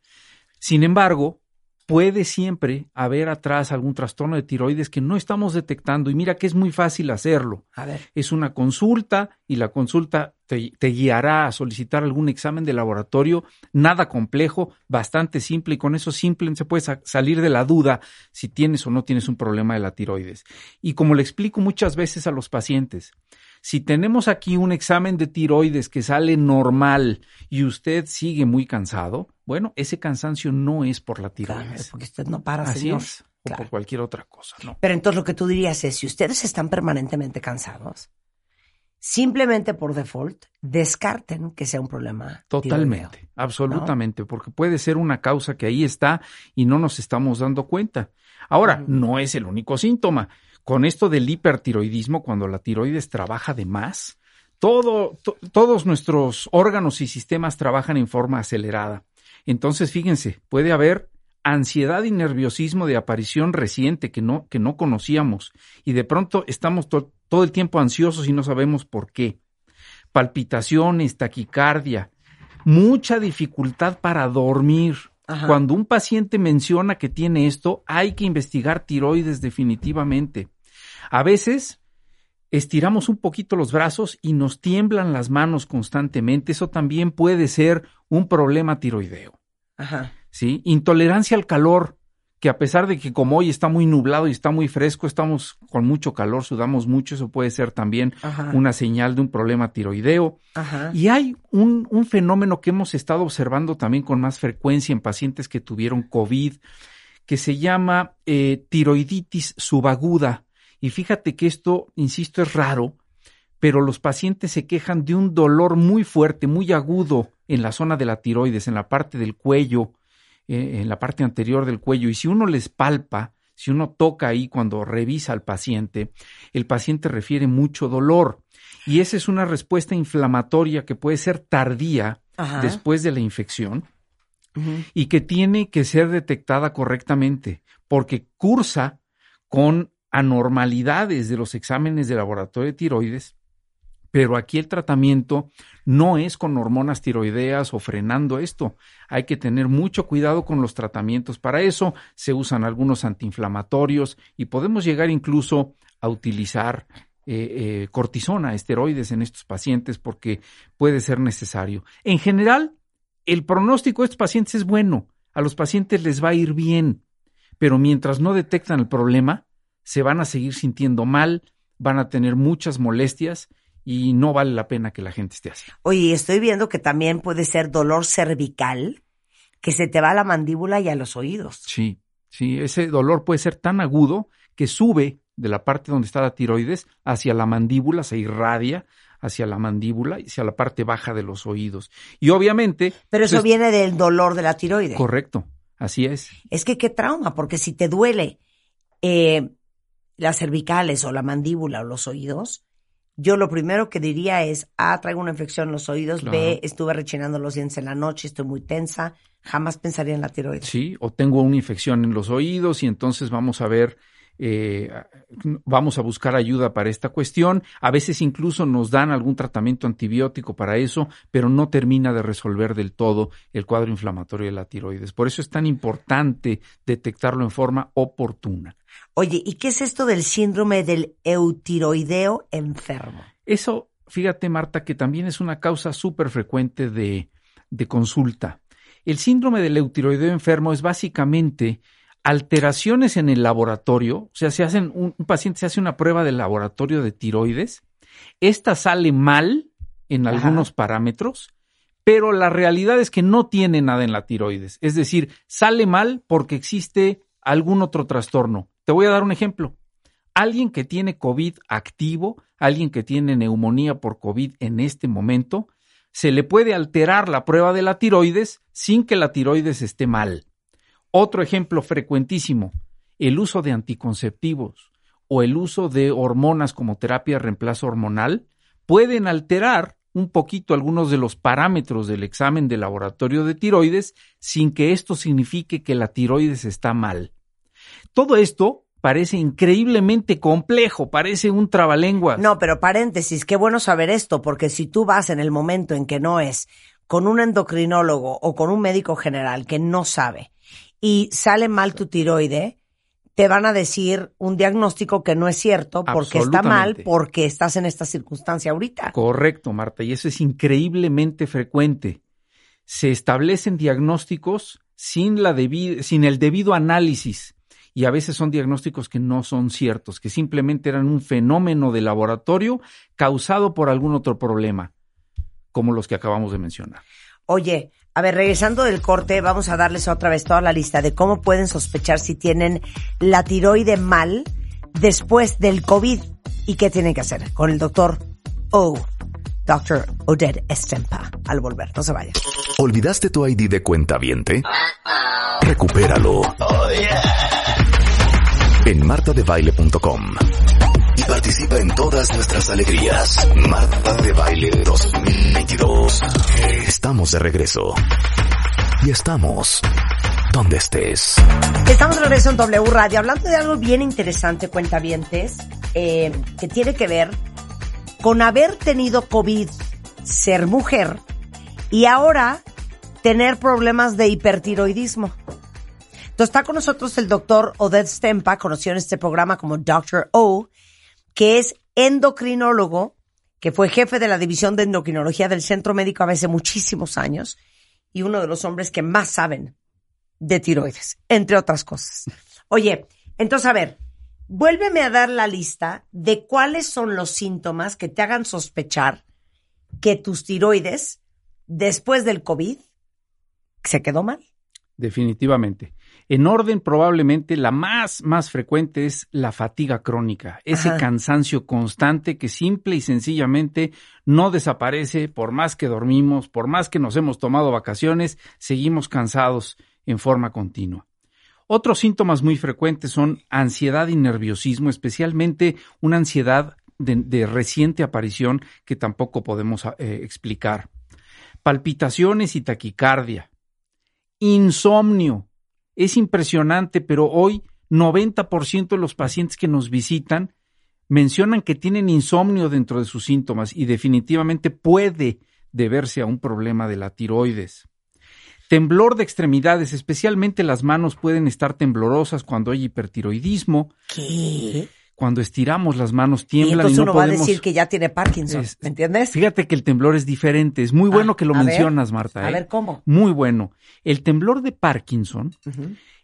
Sin embargo, puede siempre haber atrás algún trastorno de tiroides que no estamos detectando. Y mira que es muy fácil hacerlo A ver. es una consulta y la consulta te, te guiará a solicitar algún examen de laboratorio, nada complejo, bastante simple y con eso simple se puede sa- salir de la duda si tienes o no tienes un problema de la tiroides. Y como le explico muchas veces a los pacientes, si tenemos aquí un examen de tiroides que sale normal y usted sigue muy cansado, bueno, ese cansancio no es por la Claro, tiroides. porque usted no para, Así señor. es, o Claro. por cualquier otra cosa, ¿no? Pero entonces lo que tú dirías es, si ustedes están permanentemente cansados, simplemente por default, descarten que sea un problema. Totalmente, tiroideo. absolutamente, porque puede ser una causa que ahí está y no nos estamos dando cuenta. Ahora, no es el único síntoma. Con esto del hipertiroidismo, cuando la tiroides trabaja de más, todo, to- todos nuestros órganos y sistemas trabajan en forma acelerada. Entonces, fíjense, puede haber ansiedad y nerviosismo de aparición reciente que no, que no conocíamos y de pronto estamos to- todo el tiempo ansiosos y no sabemos por qué. Palpitaciones, taquicardia, mucha dificultad para dormir. Ajá. Cuando un paciente menciona que tiene esto, hay que investigar tiroides definitivamente. A veces estiramos un poquito los brazos y nos tiemblan las manos constantemente. Eso también puede ser un problema tiroideo. Ajá. ¿sí? Intolerancia al calor, que a pesar de que como hoy está muy nublado y está muy fresco, estamos con mucho calor, sudamos mucho, eso puede ser también Ajá. una señal de un problema tiroideo. Ajá. Y hay un, un fenómeno que hemos estado observando también con más frecuencia en pacientes que tuvieron COVID, que se llama eh, tiroiditis subaguda. Y fíjate que esto, insisto, es raro, pero los pacientes se quejan de un dolor muy fuerte, muy agudo en la zona de la tiroides, en la parte del cuello, eh, en la parte anterior del cuello. Y si uno les palpa, si uno toca ahí cuando revisa al paciente, el paciente refiere mucho dolor. Y esa es una respuesta inflamatoria que puede ser tardía Ajá. después de la infección y que tiene que ser detectada correctamente porque cursa con anormalidades de los exámenes de laboratorio de tiroides, pero aquí el tratamiento no es con hormonas tiroideas o frenando esto. Hay que tener mucho cuidado con los tratamientos. Para eso se usan algunos antiinflamatorios y podemos llegar incluso a utilizar eh, eh, cortisona, esteroides en estos pacientes porque puede ser necesario. En general, el pronóstico de estos pacientes es bueno. A los pacientes les va a ir bien, pero mientras no detectan el problema, se van a seguir sintiendo mal, van a tener muchas molestias y no vale la pena que la gente esté así. Oye, estoy viendo que también puede ser dolor cervical, que se te va a la mandíbula y a los oídos. Sí, sí, ese dolor puede ser tan agudo que sube de la parte donde está la tiroides hacia la mandíbula, se irradia hacia la mandíbula y hacia la parte baja de los oídos. Y obviamente... Pero eso pues, viene del dolor de la tiroides. Correcto, así es. Es que qué trauma, porque si te duele eh, las cervicales o la mandíbula o los oídos, yo lo primero que diría es, ah, traigo una infección en los oídos, Claro. B, estuve rechinando los dientes en la noche, estoy muy tensa, jamás pensaría en la tiroides. Sí, o tengo una infección en los oídos y entonces vamos a ver, eh, vamos a buscar ayuda para esta cuestión. A veces incluso nos dan algún tratamiento antibiótico para eso, pero no termina de resolver del todo el cuadro inflamatorio de la tiroides. Por eso es tan importante detectarlo en forma oportuna. Oye, ¿y qué es esto del síndrome del eutiroideo enfermo? Eso, fíjate Marta, que también es una causa súper frecuente de, de consulta. El síndrome del eutiroideo enfermo es básicamente alteraciones en el laboratorio, o sea, se hacen un, un paciente se hace una prueba de laboratorio de tiroides, esta sale mal en Ajá. algunos parámetros, pero la realidad es que no tiene nada en la tiroides, es decir, sale mal porque existe algún otro trastorno. Te voy a dar un ejemplo. Alguien que tiene COVID activo, alguien que tiene neumonía por COVID en este momento, se le puede alterar la prueba de la tiroides sin que la tiroides esté mal. Otro ejemplo frecuentísimo, el uso de anticonceptivos o el uso de hormonas como terapia de reemplazo hormonal pueden alterar un poquito algunos de los parámetros del examen de laboratorio de tiroides sin que esto signifique que la tiroides está mal. Todo esto parece increíblemente complejo, parece un trabalenguas. No, pero paréntesis, qué bueno saber esto, porque si tú vas en el momento en que no es con un endocrinólogo o con un médico general que no sabe y sale mal tu tiroide, te van a decir un diagnóstico que no es cierto porque está mal porque estás en esta circunstancia ahorita. Correcto, Marta, y eso es increíblemente frecuente. Se establecen diagnósticos sin, la sin el debido análisis y a veces son diagnósticos que no son ciertos, que simplemente eran un fenómeno de laboratorio causado por algún otro problema, como los que acabamos de mencionar. Oye, a ver, regresando del corte, vamos a darles otra vez toda la lista de cómo pueden sospechar si tienen la tiroide mal después del COVID y qué tienen que hacer con el doctor O, Dr. Oded Estempa, al volver. No se vayan. ¿Olvidaste tu ID de cuenta viente? Recupéralo. En martadebaile.com. Y participa en todas nuestras alegrías. Marta de Baile 2022. Estamos de regreso. Y estamos donde estés. Estamos de regreso en W Radio hablando de algo bien interesante, cuentavientes, eh, que tiene que ver con haber tenido COVID, ser mujer y ahora tener problemas de hipertiroidismo. Entonces está con nosotros el doctor Odette Stempa, conocido en este programa como Dr. O, que es endocrinólogo, que fue jefe de la división de endocrinología del Centro Médico hace muchísimos años y uno de los hombres que más saben de tiroides, entre otras cosas. Oye, entonces a ver, vuélveme a dar la lista de cuáles son los síntomas que te hagan sospechar que tus tiroides, después del COVID, se quedó mal. Definitivamente. En orden, probablemente la más, más frecuente es la fatiga crónica, ese Ajá. cansancio constante que simple y sencillamente no desaparece por más que dormimos, por más que nos hemos tomado vacaciones, seguimos cansados en forma continua. Otros síntomas muy frecuentes son ansiedad y nerviosismo, especialmente una ansiedad de, de reciente aparición que tampoco podemos eh, explicar. Palpitaciones y taquicardia. Insomnio. Es impresionante, pero hoy 90% de los pacientes que nos visitan mencionan que tienen insomnio dentro de sus síntomas y definitivamente puede deberse a un problema de la tiroides. Temblor de extremidades, especialmente las manos pueden estar temblorosas cuando hay hipertiroidismo. ¿Qué? Cuando estiramos las manos Y tiemblan y, entonces no uno va a decir que ya tiene Parkinson, Es- ¿me entiendes? Fíjate que el temblor es diferente. Es muy bueno Ah, que lo ver, mencionas, Marta. A ¿eh? ver cómo. Muy bueno. El temblor de Parkinson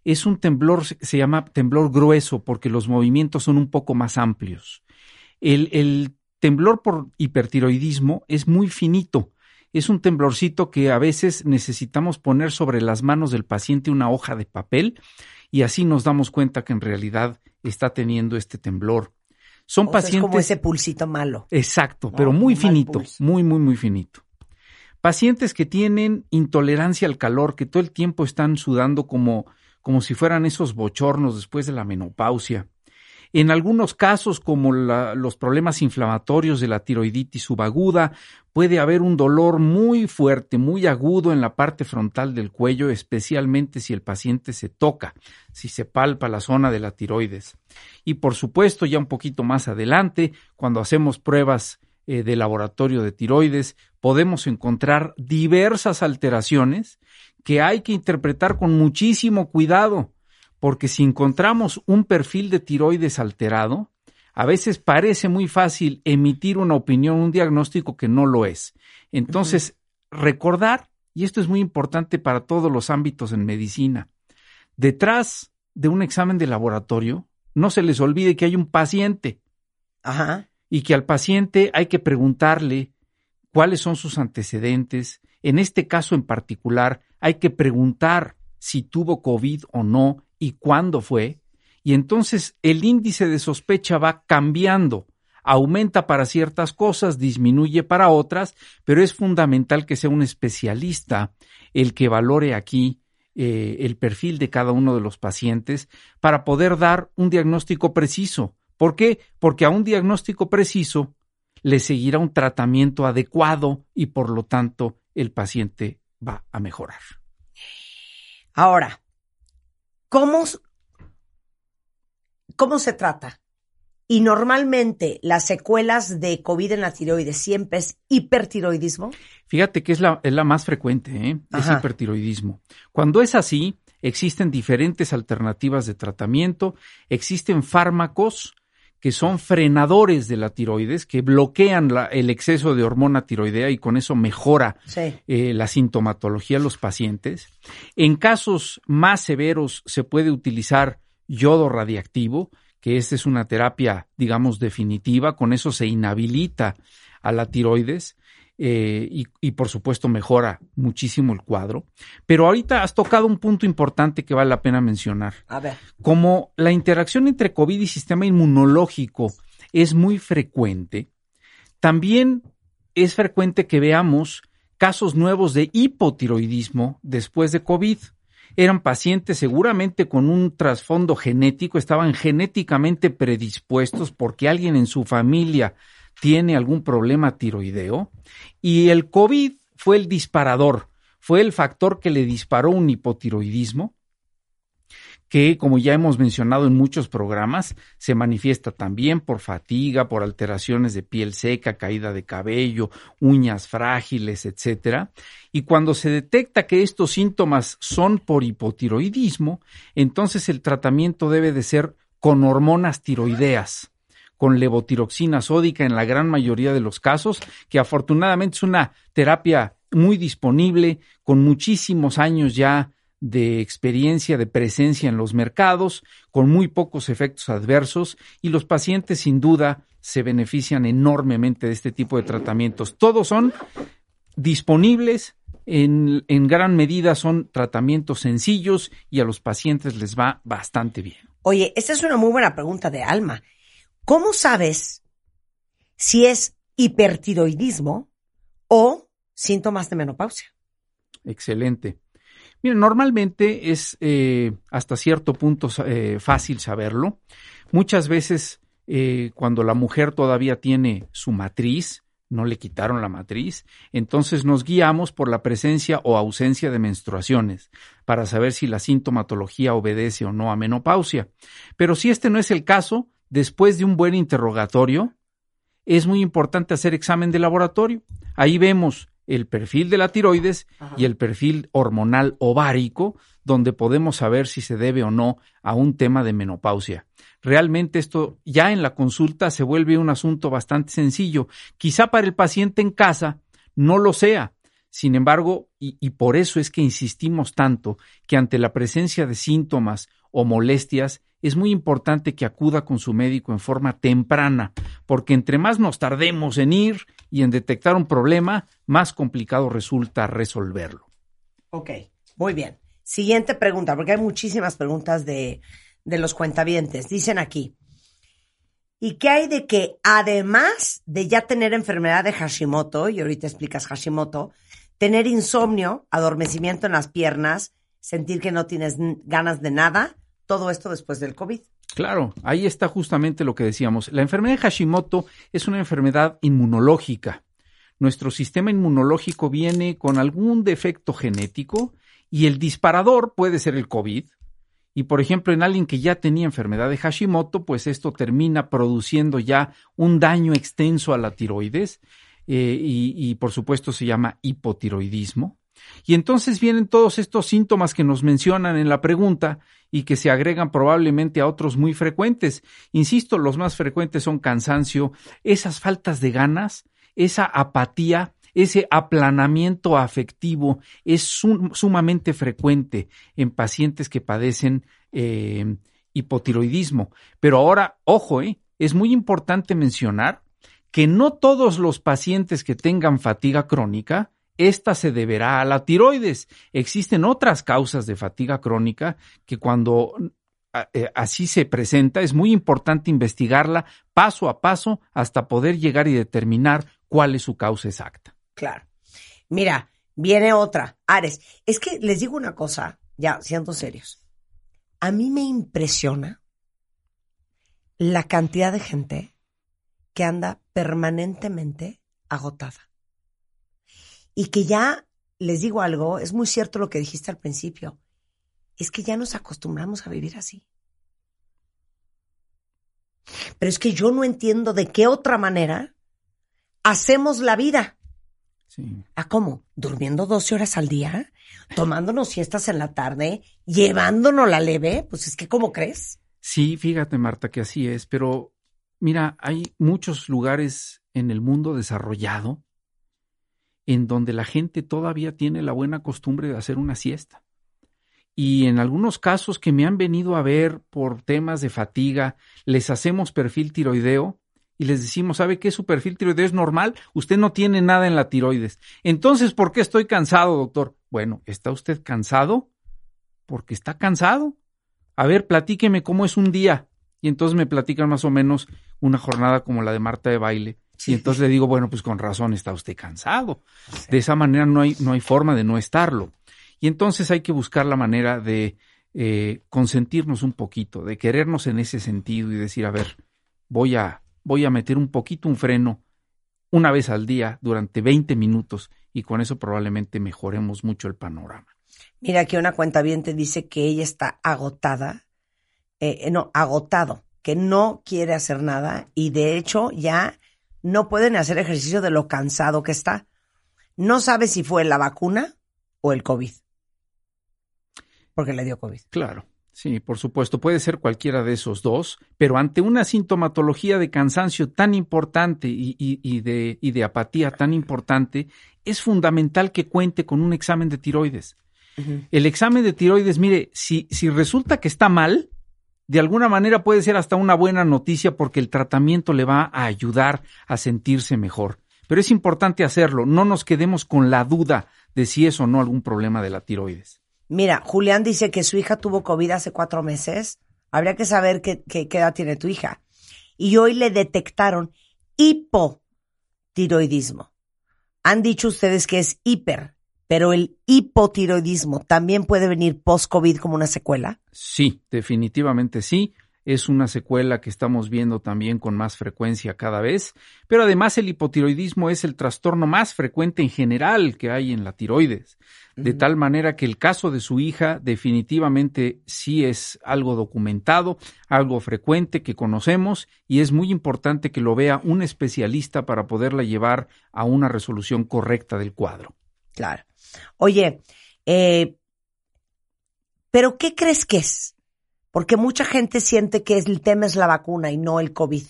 es un temblor, se se llama temblor grueso porque los movimientos son un poco más amplios. El, el temblor por hipertiroidismo es muy finito. Es un temblorcito que a veces necesitamos poner sobre las manos del paciente una hoja de papel y así nos damos cuenta que en realidad está teniendo este temblor. Son O sea, pacientes es como ese pulsito malo. Exacto, pero No, muy finito, pulso. muy, muy, muy finito. Pacientes que tienen intolerancia al calor, que todo el tiempo están sudando como, como si fueran esos bochornos después de la menopausia. En algunos casos, como los problemas inflamatorios de la tiroiditis subaguda, puede haber un dolor muy fuerte, muy agudo en la parte frontal del cuello, especialmente si el paciente se toca, si se palpa la zona de la tiroides. Y por supuesto, ya un poquito más adelante, cuando hacemos pruebas eh, de laboratorio de tiroides, podemos encontrar diversas alteraciones que hay que interpretar con muchísimo cuidado, porque si encontramos un perfil de tiroides alterado, a veces parece muy fácil emitir una opinión, un diagnóstico que no lo es. Entonces, recordar, y esto es muy importante para todos los ámbitos en medicina, detrás de un examen de laboratorio, no se les olvide que hay un paciente Ajá. y que al paciente hay que preguntarle cuáles son sus antecedentes. En este caso en particular, hay que preguntar si tuvo COVID o no y cuándo fue. Y entonces el índice de sospecha va cambiando. Aumenta para ciertas cosas, disminuye para otras, pero es fundamental que sea un especialista el que valore aquí eh, el perfil de cada uno de los pacientes para poder dar un diagnóstico preciso. ¿Por qué? Porque a un diagnóstico preciso le seguirá un tratamiento adecuado y por lo tanto el paciente va a mejorar. Ahora, ¿cómo, ¿cómo se trata? Y normalmente las secuelas de COVID en la tiroides siempre es hipertiroidismo. Fíjate que es la, es la más frecuente, ¿eh? es Ajá. hipertiroidismo. Cuando es así, existen diferentes alternativas de tratamiento, existen fármacos que son frenadores de la tiroides, que bloquean la- el exceso de hormona tiroidea y con eso mejora Sí. eh, la sintomatología de los pacientes. En casos más severos se puede utilizar yodo radiactivo, que esta es una terapia, digamos, definitiva, con eso se inhabilita a la tiroides eh, y, y, por supuesto mejora muchísimo el cuadro. Pero ahorita has tocado un punto importante que vale la pena mencionar. A ver. Como la interacción entre COVID y sistema inmunológico es muy frecuente, también es frecuente que veamos casos nuevos de hipotiroidismo después de COVID. Eran pacientes seguramente con un trasfondo genético, estaban genéticamente predispuestos porque alguien en su familia tiene algún problema tiroideo y el COVID fue el disparador, fue el factor que le disparó un hipotiroidismo que, como ya hemos mencionado en muchos programas, se manifiesta también por fatiga, por alteraciones de piel seca, caída de cabello, uñas frágiles, etcétera. Y cuando se detecta que estos síntomas son por hipotiroidismo, entonces el tratamiento debe de ser con hormonas tiroideas con levotiroxina sódica en la gran mayoría de los casos, que afortunadamente es una terapia muy disponible, con muchísimos años ya de experiencia, de presencia en los mercados, con muy pocos efectos adversos y los pacientes sin duda se benefician enormemente de este tipo de tratamientos. Todos son disponibles, en, en gran medida son tratamientos sencillos y a los pacientes les va bastante bien. Oye, esta es una muy buena pregunta de Alma. ¿Cómo sabes si es hipertiroidismo o síntomas de menopausia? Excelente. Mira, normalmente es eh, hasta cierto punto eh, fácil saberlo. Muchas veces eh, cuando la mujer todavía tiene su matriz, no le quitaron la matriz, entonces nos guiamos por la presencia o ausencia de menstruaciones para saber si la sintomatología obedece o no a menopausia. Pero si este no es el caso, después de un buen interrogatorio, es muy importante hacer examen de laboratorio. Ahí vemos el perfil de la tiroides Ajá. y el perfil hormonal ovárico, donde podemos saber si se debe o no a un tema de menopausia. Realmente esto ya en la consulta se vuelve un asunto bastante sencillo. Quizá para el paciente en casa no lo sea. Sin embargo, y, y, por eso es que insistimos tanto que ante la presencia de síntomas o molestias, es muy importante que acuda con su médico en forma temprana, porque entre más nos tardemos en ir y en detectar un problema, más complicado resulta resolverlo. Ok, muy bien. Siguiente pregunta, porque hay muchísimas preguntas de, de los cuentavientes. Dicen aquí, ¿y qué hay de que además de ya tener enfermedad de Hashimoto, y ahorita explicas Hashimoto, tener insomnio, adormecimiento en las piernas, sentir que no tienes ganas de nada, todo esto después del COVID? Claro, ahí está justamente lo que decíamos. La enfermedad de Hashimoto es una enfermedad inmunológica. Nuestro sistema inmunológico viene con algún defecto genético y el disparador puede ser el COVID. Y por ejemplo, en alguien que ya tenía enfermedad de Hashimoto, pues esto termina produciendo ya un daño extenso a la tiroides eh, y, y por supuesto se llama hipotiroidismo. Y entonces vienen todos estos síntomas que nos mencionan en la pregunta y que se agregan probablemente a otros muy frecuentes. Insisto, los más frecuentes son cansancio, esas faltas de ganas, esa apatía, ese aplanamiento afectivo es sumamente frecuente en pacientes que padecen eh, hipotiroidismo. Pero ahora, ojo, eh, es muy importante mencionar que no todos los pacientes que tengan fatiga crónica esta se deberá a la tiroides. Existen otras causas de fatiga crónica que cuando eh, así se presenta es muy importante investigarla paso a paso hasta poder llegar y determinar cuál es su causa exacta. Claro. Mira, viene otra. Ares, es que les digo una cosa, ya siendo serios. A mí me impresiona la cantidad de gente que anda permanentemente agotada. Y que ya, les digo algo, es muy cierto lo que dijiste al principio, es que ya nos acostumbramos a vivir así. Pero es que yo no entiendo de qué otra manera hacemos la vida. Sí. ¿A cómo? ¿Durmiendo 12 horas al día? ¿Tomándonos siestas en la tarde? ¿Llevándonos la leve? Pues es que, ¿cómo crees? Sí, fíjate, Marta, que así es, pero mira, hay muchos lugares en el mundo desarrollado en donde la gente todavía tiene la buena costumbre de hacer una siesta. Y en algunos casos que me han venido a ver por temas de fatiga, les hacemos perfil tiroideo y les decimos, ¿sabe qué? Su perfil tiroideo es normal, usted no tiene nada en la tiroides. Entonces, ¿por qué estoy cansado, doctor? Bueno, ¿está usted cansado? Porque está cansado. A ver, platíqueme cómo es un día. Y entonces me platican más o menos una jornada como la de Marta de baile. Y entonces le digo, bueno, pues con razón está usted cansado. De esa manera no hay, no hay forma de no estarlo. Y entonces hay que buscar la manera de eh, consentirnos un poquito, de querernos en ese sentido y decir, a ver, voy a, voy a meter un poquito un freno una vez al día durante 20 minutos y con eso probablemente mejoremos mucho el panorama. Mira, aquí una cuenta bien te dice que ella está agotada, eh, no, agotado, que no quiere hacer nada y de hecho ya no pueden hacer ejercicio de lo cansado que está. No sabe si fue la vacuna o el COVID. Porque le dio COVID. Claro. Sí, por supuesto, puede ser cualquiera de esos dos, pero ante una sintomatología de cansancio tan importante y, y, y, de, y, de, apatía tan importante, es fundamental que cuente con un examen de tiroides. Uh -huh. El examen de tiroides, mire, si, si resulta que está mal, de alguna manera puede ser hasta una buena noticia porque el tratamiento le va a ayudar a sentirse mejor. Pero es importante hacerlo, no nos quedemos con la duda de si es o no algún problema de la tiroides. Mira, Julián dice que su hija tuvo COVID hace cuatro meses. Habría que saber qué, edad tiene tu hija. Y hoy le detectaron hipotiroidismo. Han dicho ustedes que es hiper, pero el hipotiroidismo también puede venir post-COVID como una secuela. Sí, definitivamente sí. Es una secuela que estamos viendo también con más frecuencia cada vez, pero además el hipotiroidismo es el trastorno más frecuente en general que hay en la tiroides, de tal manera que el caso de su hija definitivamente sí es algo documentado, algo frecuente que conocemos y es muy importante que lo vea un especialista para poderla llevar a una resolución correcta del cuadro. Claro. Oye, eh, ¿pero qué crees que es? Porque mucha gente siente que el tema es la vacuna y no el COVID.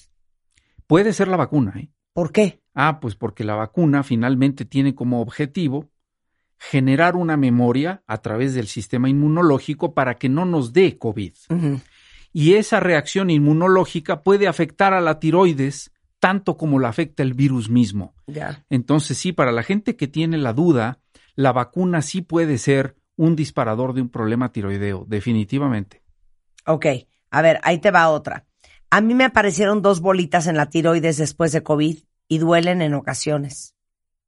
Puede ser la vacuna, ¿eh? ¿Por qué? Ah, pues porque la vacuna finalmente tiene como objetivo generar una memoria a través del sistema inmunológico para que no nos dé COVID. Y esa reacción inmunológica puede afectar a la tiroides tanto como la afecta el virus mismo. Ya. Entonces, sí, para la gente que tiene la duda, la vacuna sí puede ser un disparador de un problema tiroideo, definitivamente. Ok, a ver, ahí te va otra. A mí me aparecieron dos bolitas en la tiroides después de COVID y duelen en ocasiones.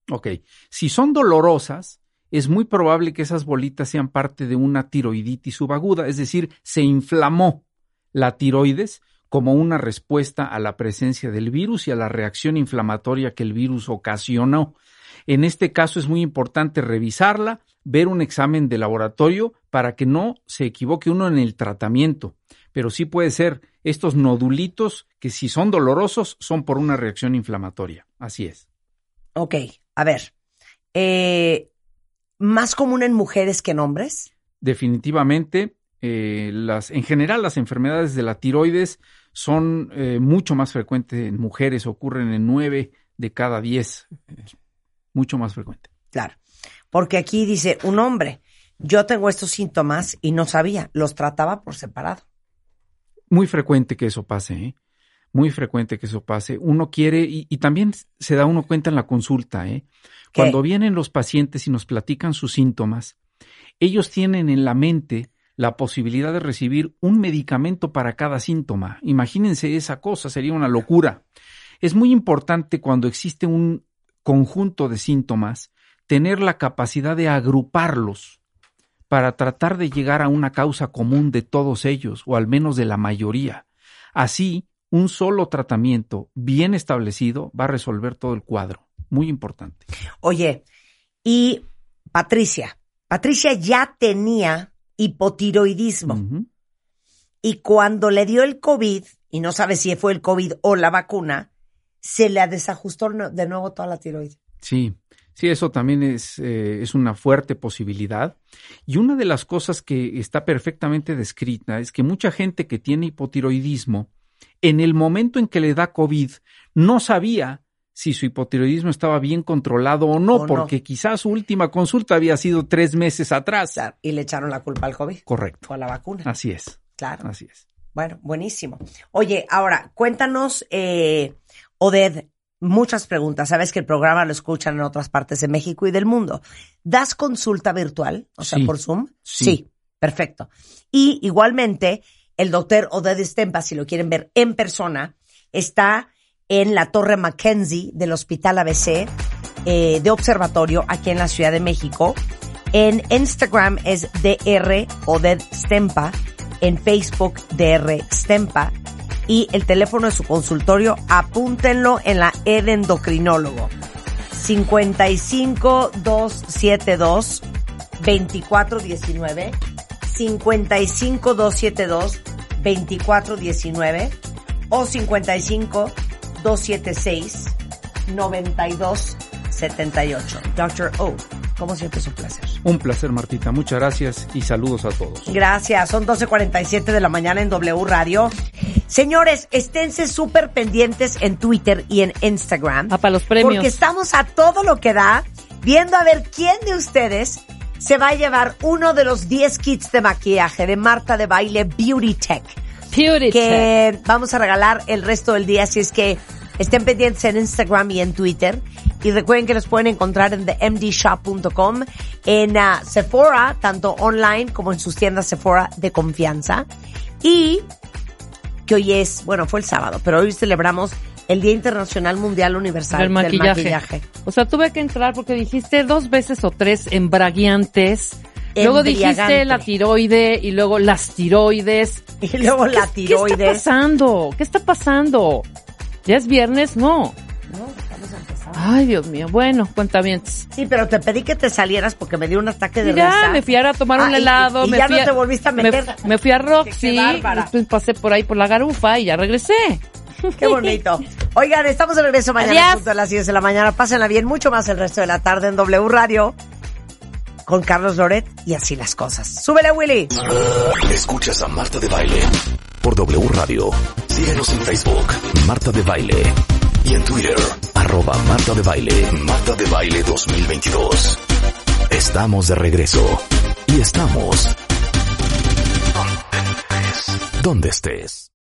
Ok, si son dolorosas, es muy probable que esas bolitas sean parte de una tiroiditis subaguda, es decir, se inflamó la tiroides como una respuesta a la presencia del virus y a la reacción inflamatoria que el virus ocasionó. En este caso es muy importante revisarla, ver un examen de laboratorio para que no se equivoque uno en el tratamiento. Pero sí puede ser estos nodulitos que si son dolorosos son por una reacción inflamatoria. Así es. Ok, a ver. Eh, ¿Más común en mujeres que en hombres? Definitivamente, eh, las, en general las enfermedades de la tiroides son eh, mucho más frecuentes en mujeres, ocurren en nueve de cada diez, mucho más frecuente. Claro, porque aquí dice un hombre, yo tengo estos síntomas y no sabía, los trataba por separado. Muy frecuente que eso pase, ¿eh? Muy frecuente que eso pase. Uno quiere, y, y también se da uno cuenta en la consulta, ¿eh? Cuando vienen los pacientes y nos platican sus síntomas, ellos tienen en la mente la posibilidad de recibir un medicamento para cada síntoma. Imagínense esa cosa, sería una locura. Es muy importante cuando existe un conjunto de síntomas tener la capacidad de agruparlos para tratar de llegar a una causa común de todos ellos, o al menos de la mayoría. Así, un solo tratamiento bien establecido va a resolver todo el cuadro. Muy importante. Oye, y Patricia, Patricia ya tenía hipotiroidismo. Y cuando le dio el COVID, y no sabe si fue el COVID o la vacuna, se le desajustó de nuevo toda la tiroides. Sí, sí, eso también es, eh, es una fuerte posibilidad. Y una de las cosas que está perfectamente descrita es que mucha gente que tiene hipotiroidismo, en el momento en que le da COVID, no sabía si su hipotiroidismo estaba bien controlado o no, O no. porque quizás su última consulta había sido tres meses atrás. Claro, y le echaron la culpa al COVID Correcto. o a la vacuna. Así es, Claro. así es. Bueno, buenísimo. Oye, ahora, cuéntanos, eh, Oded, muchas preguntas. Sabes que el programa lo escuchan en otras partes de México y del mundo. ¿Das consulta virtual? O sea, Sí. por Zoom. Sí. perfecto. Y igualmente, el doctor Oded Stempa, si lo quieren ver en persona, está en la Torre Mackenzie del Hospital ABC eh, de Observatorio aquí en la Ciudad de México. En Instagram es DR Oded Stempa, en Facebook DR Stempa y el teléfono de su consultorio, apúntenlo en la E de endocrinólogo. 55 272 2419 55 272 2419 o 55 276 9278. Dr. O, como siempre es un placer. Un placer, Martita. Muchas gracias y saludos a todos. Gracias, son 12.47 de la mañana en W Radio. Señores, esténse súper pendientes en Twitter y en Instagram. Ah, para los premios. Porque estamos a todo lo que da, viendo a ver quién de ustedes se va a llevar uno de los 10 kits de maquillaje de Marta de Baile Beauty Tech. Beauty que vamos a regalar el resto del día, así es que estén pendientes en Instagram y en Twitter. Y recuerden que los pueden encontrar en themdshop.com, en ah, Sephora, tanto online como en sus tiendas Sephora de confianza. Y que hoy es, bueno, fue el sábado, pero hoy celebramos el Día Internacional Mundial Universal Del maquillaje. maquillaje. O sea, tuve que entrar porque dijiste dos veces o tres embraguiantes. Luego dijiste la tiroide y luego las tiroides. Y luego la ¿Qué- ¿Qué está tiroides. pasando? ¿Qué está pasando? ¿Ya es viernes? No. Ay, Dios mío. Bueno, cuentavientes. Sí, pero te pedí que te salieras porque me dio un ataque de Y ya risa. me fui a ir a tomar Ah, un y- helado. y me ya fui no a- te volviste a me- meter. Me, fui a Roxy. Después pasé por ahí por la garufa y ya regresé. *laughs* Qué bonito. Oigan, estamos de regreso mañana Adiós. junto a las 10 de la mañana. Pásenla bien, mucho más el resto de la tarde en W Radio con Carlos Loret y así las cosas. ¡Súbele, Willy! Escuchas a Marta de Baile por W Radio. Síguenos en Facebook, Marta de Baile y en Twitter, arroba Marta de Baile, Marta de Baile 2022. Estamos de regreso y estamos donde estés.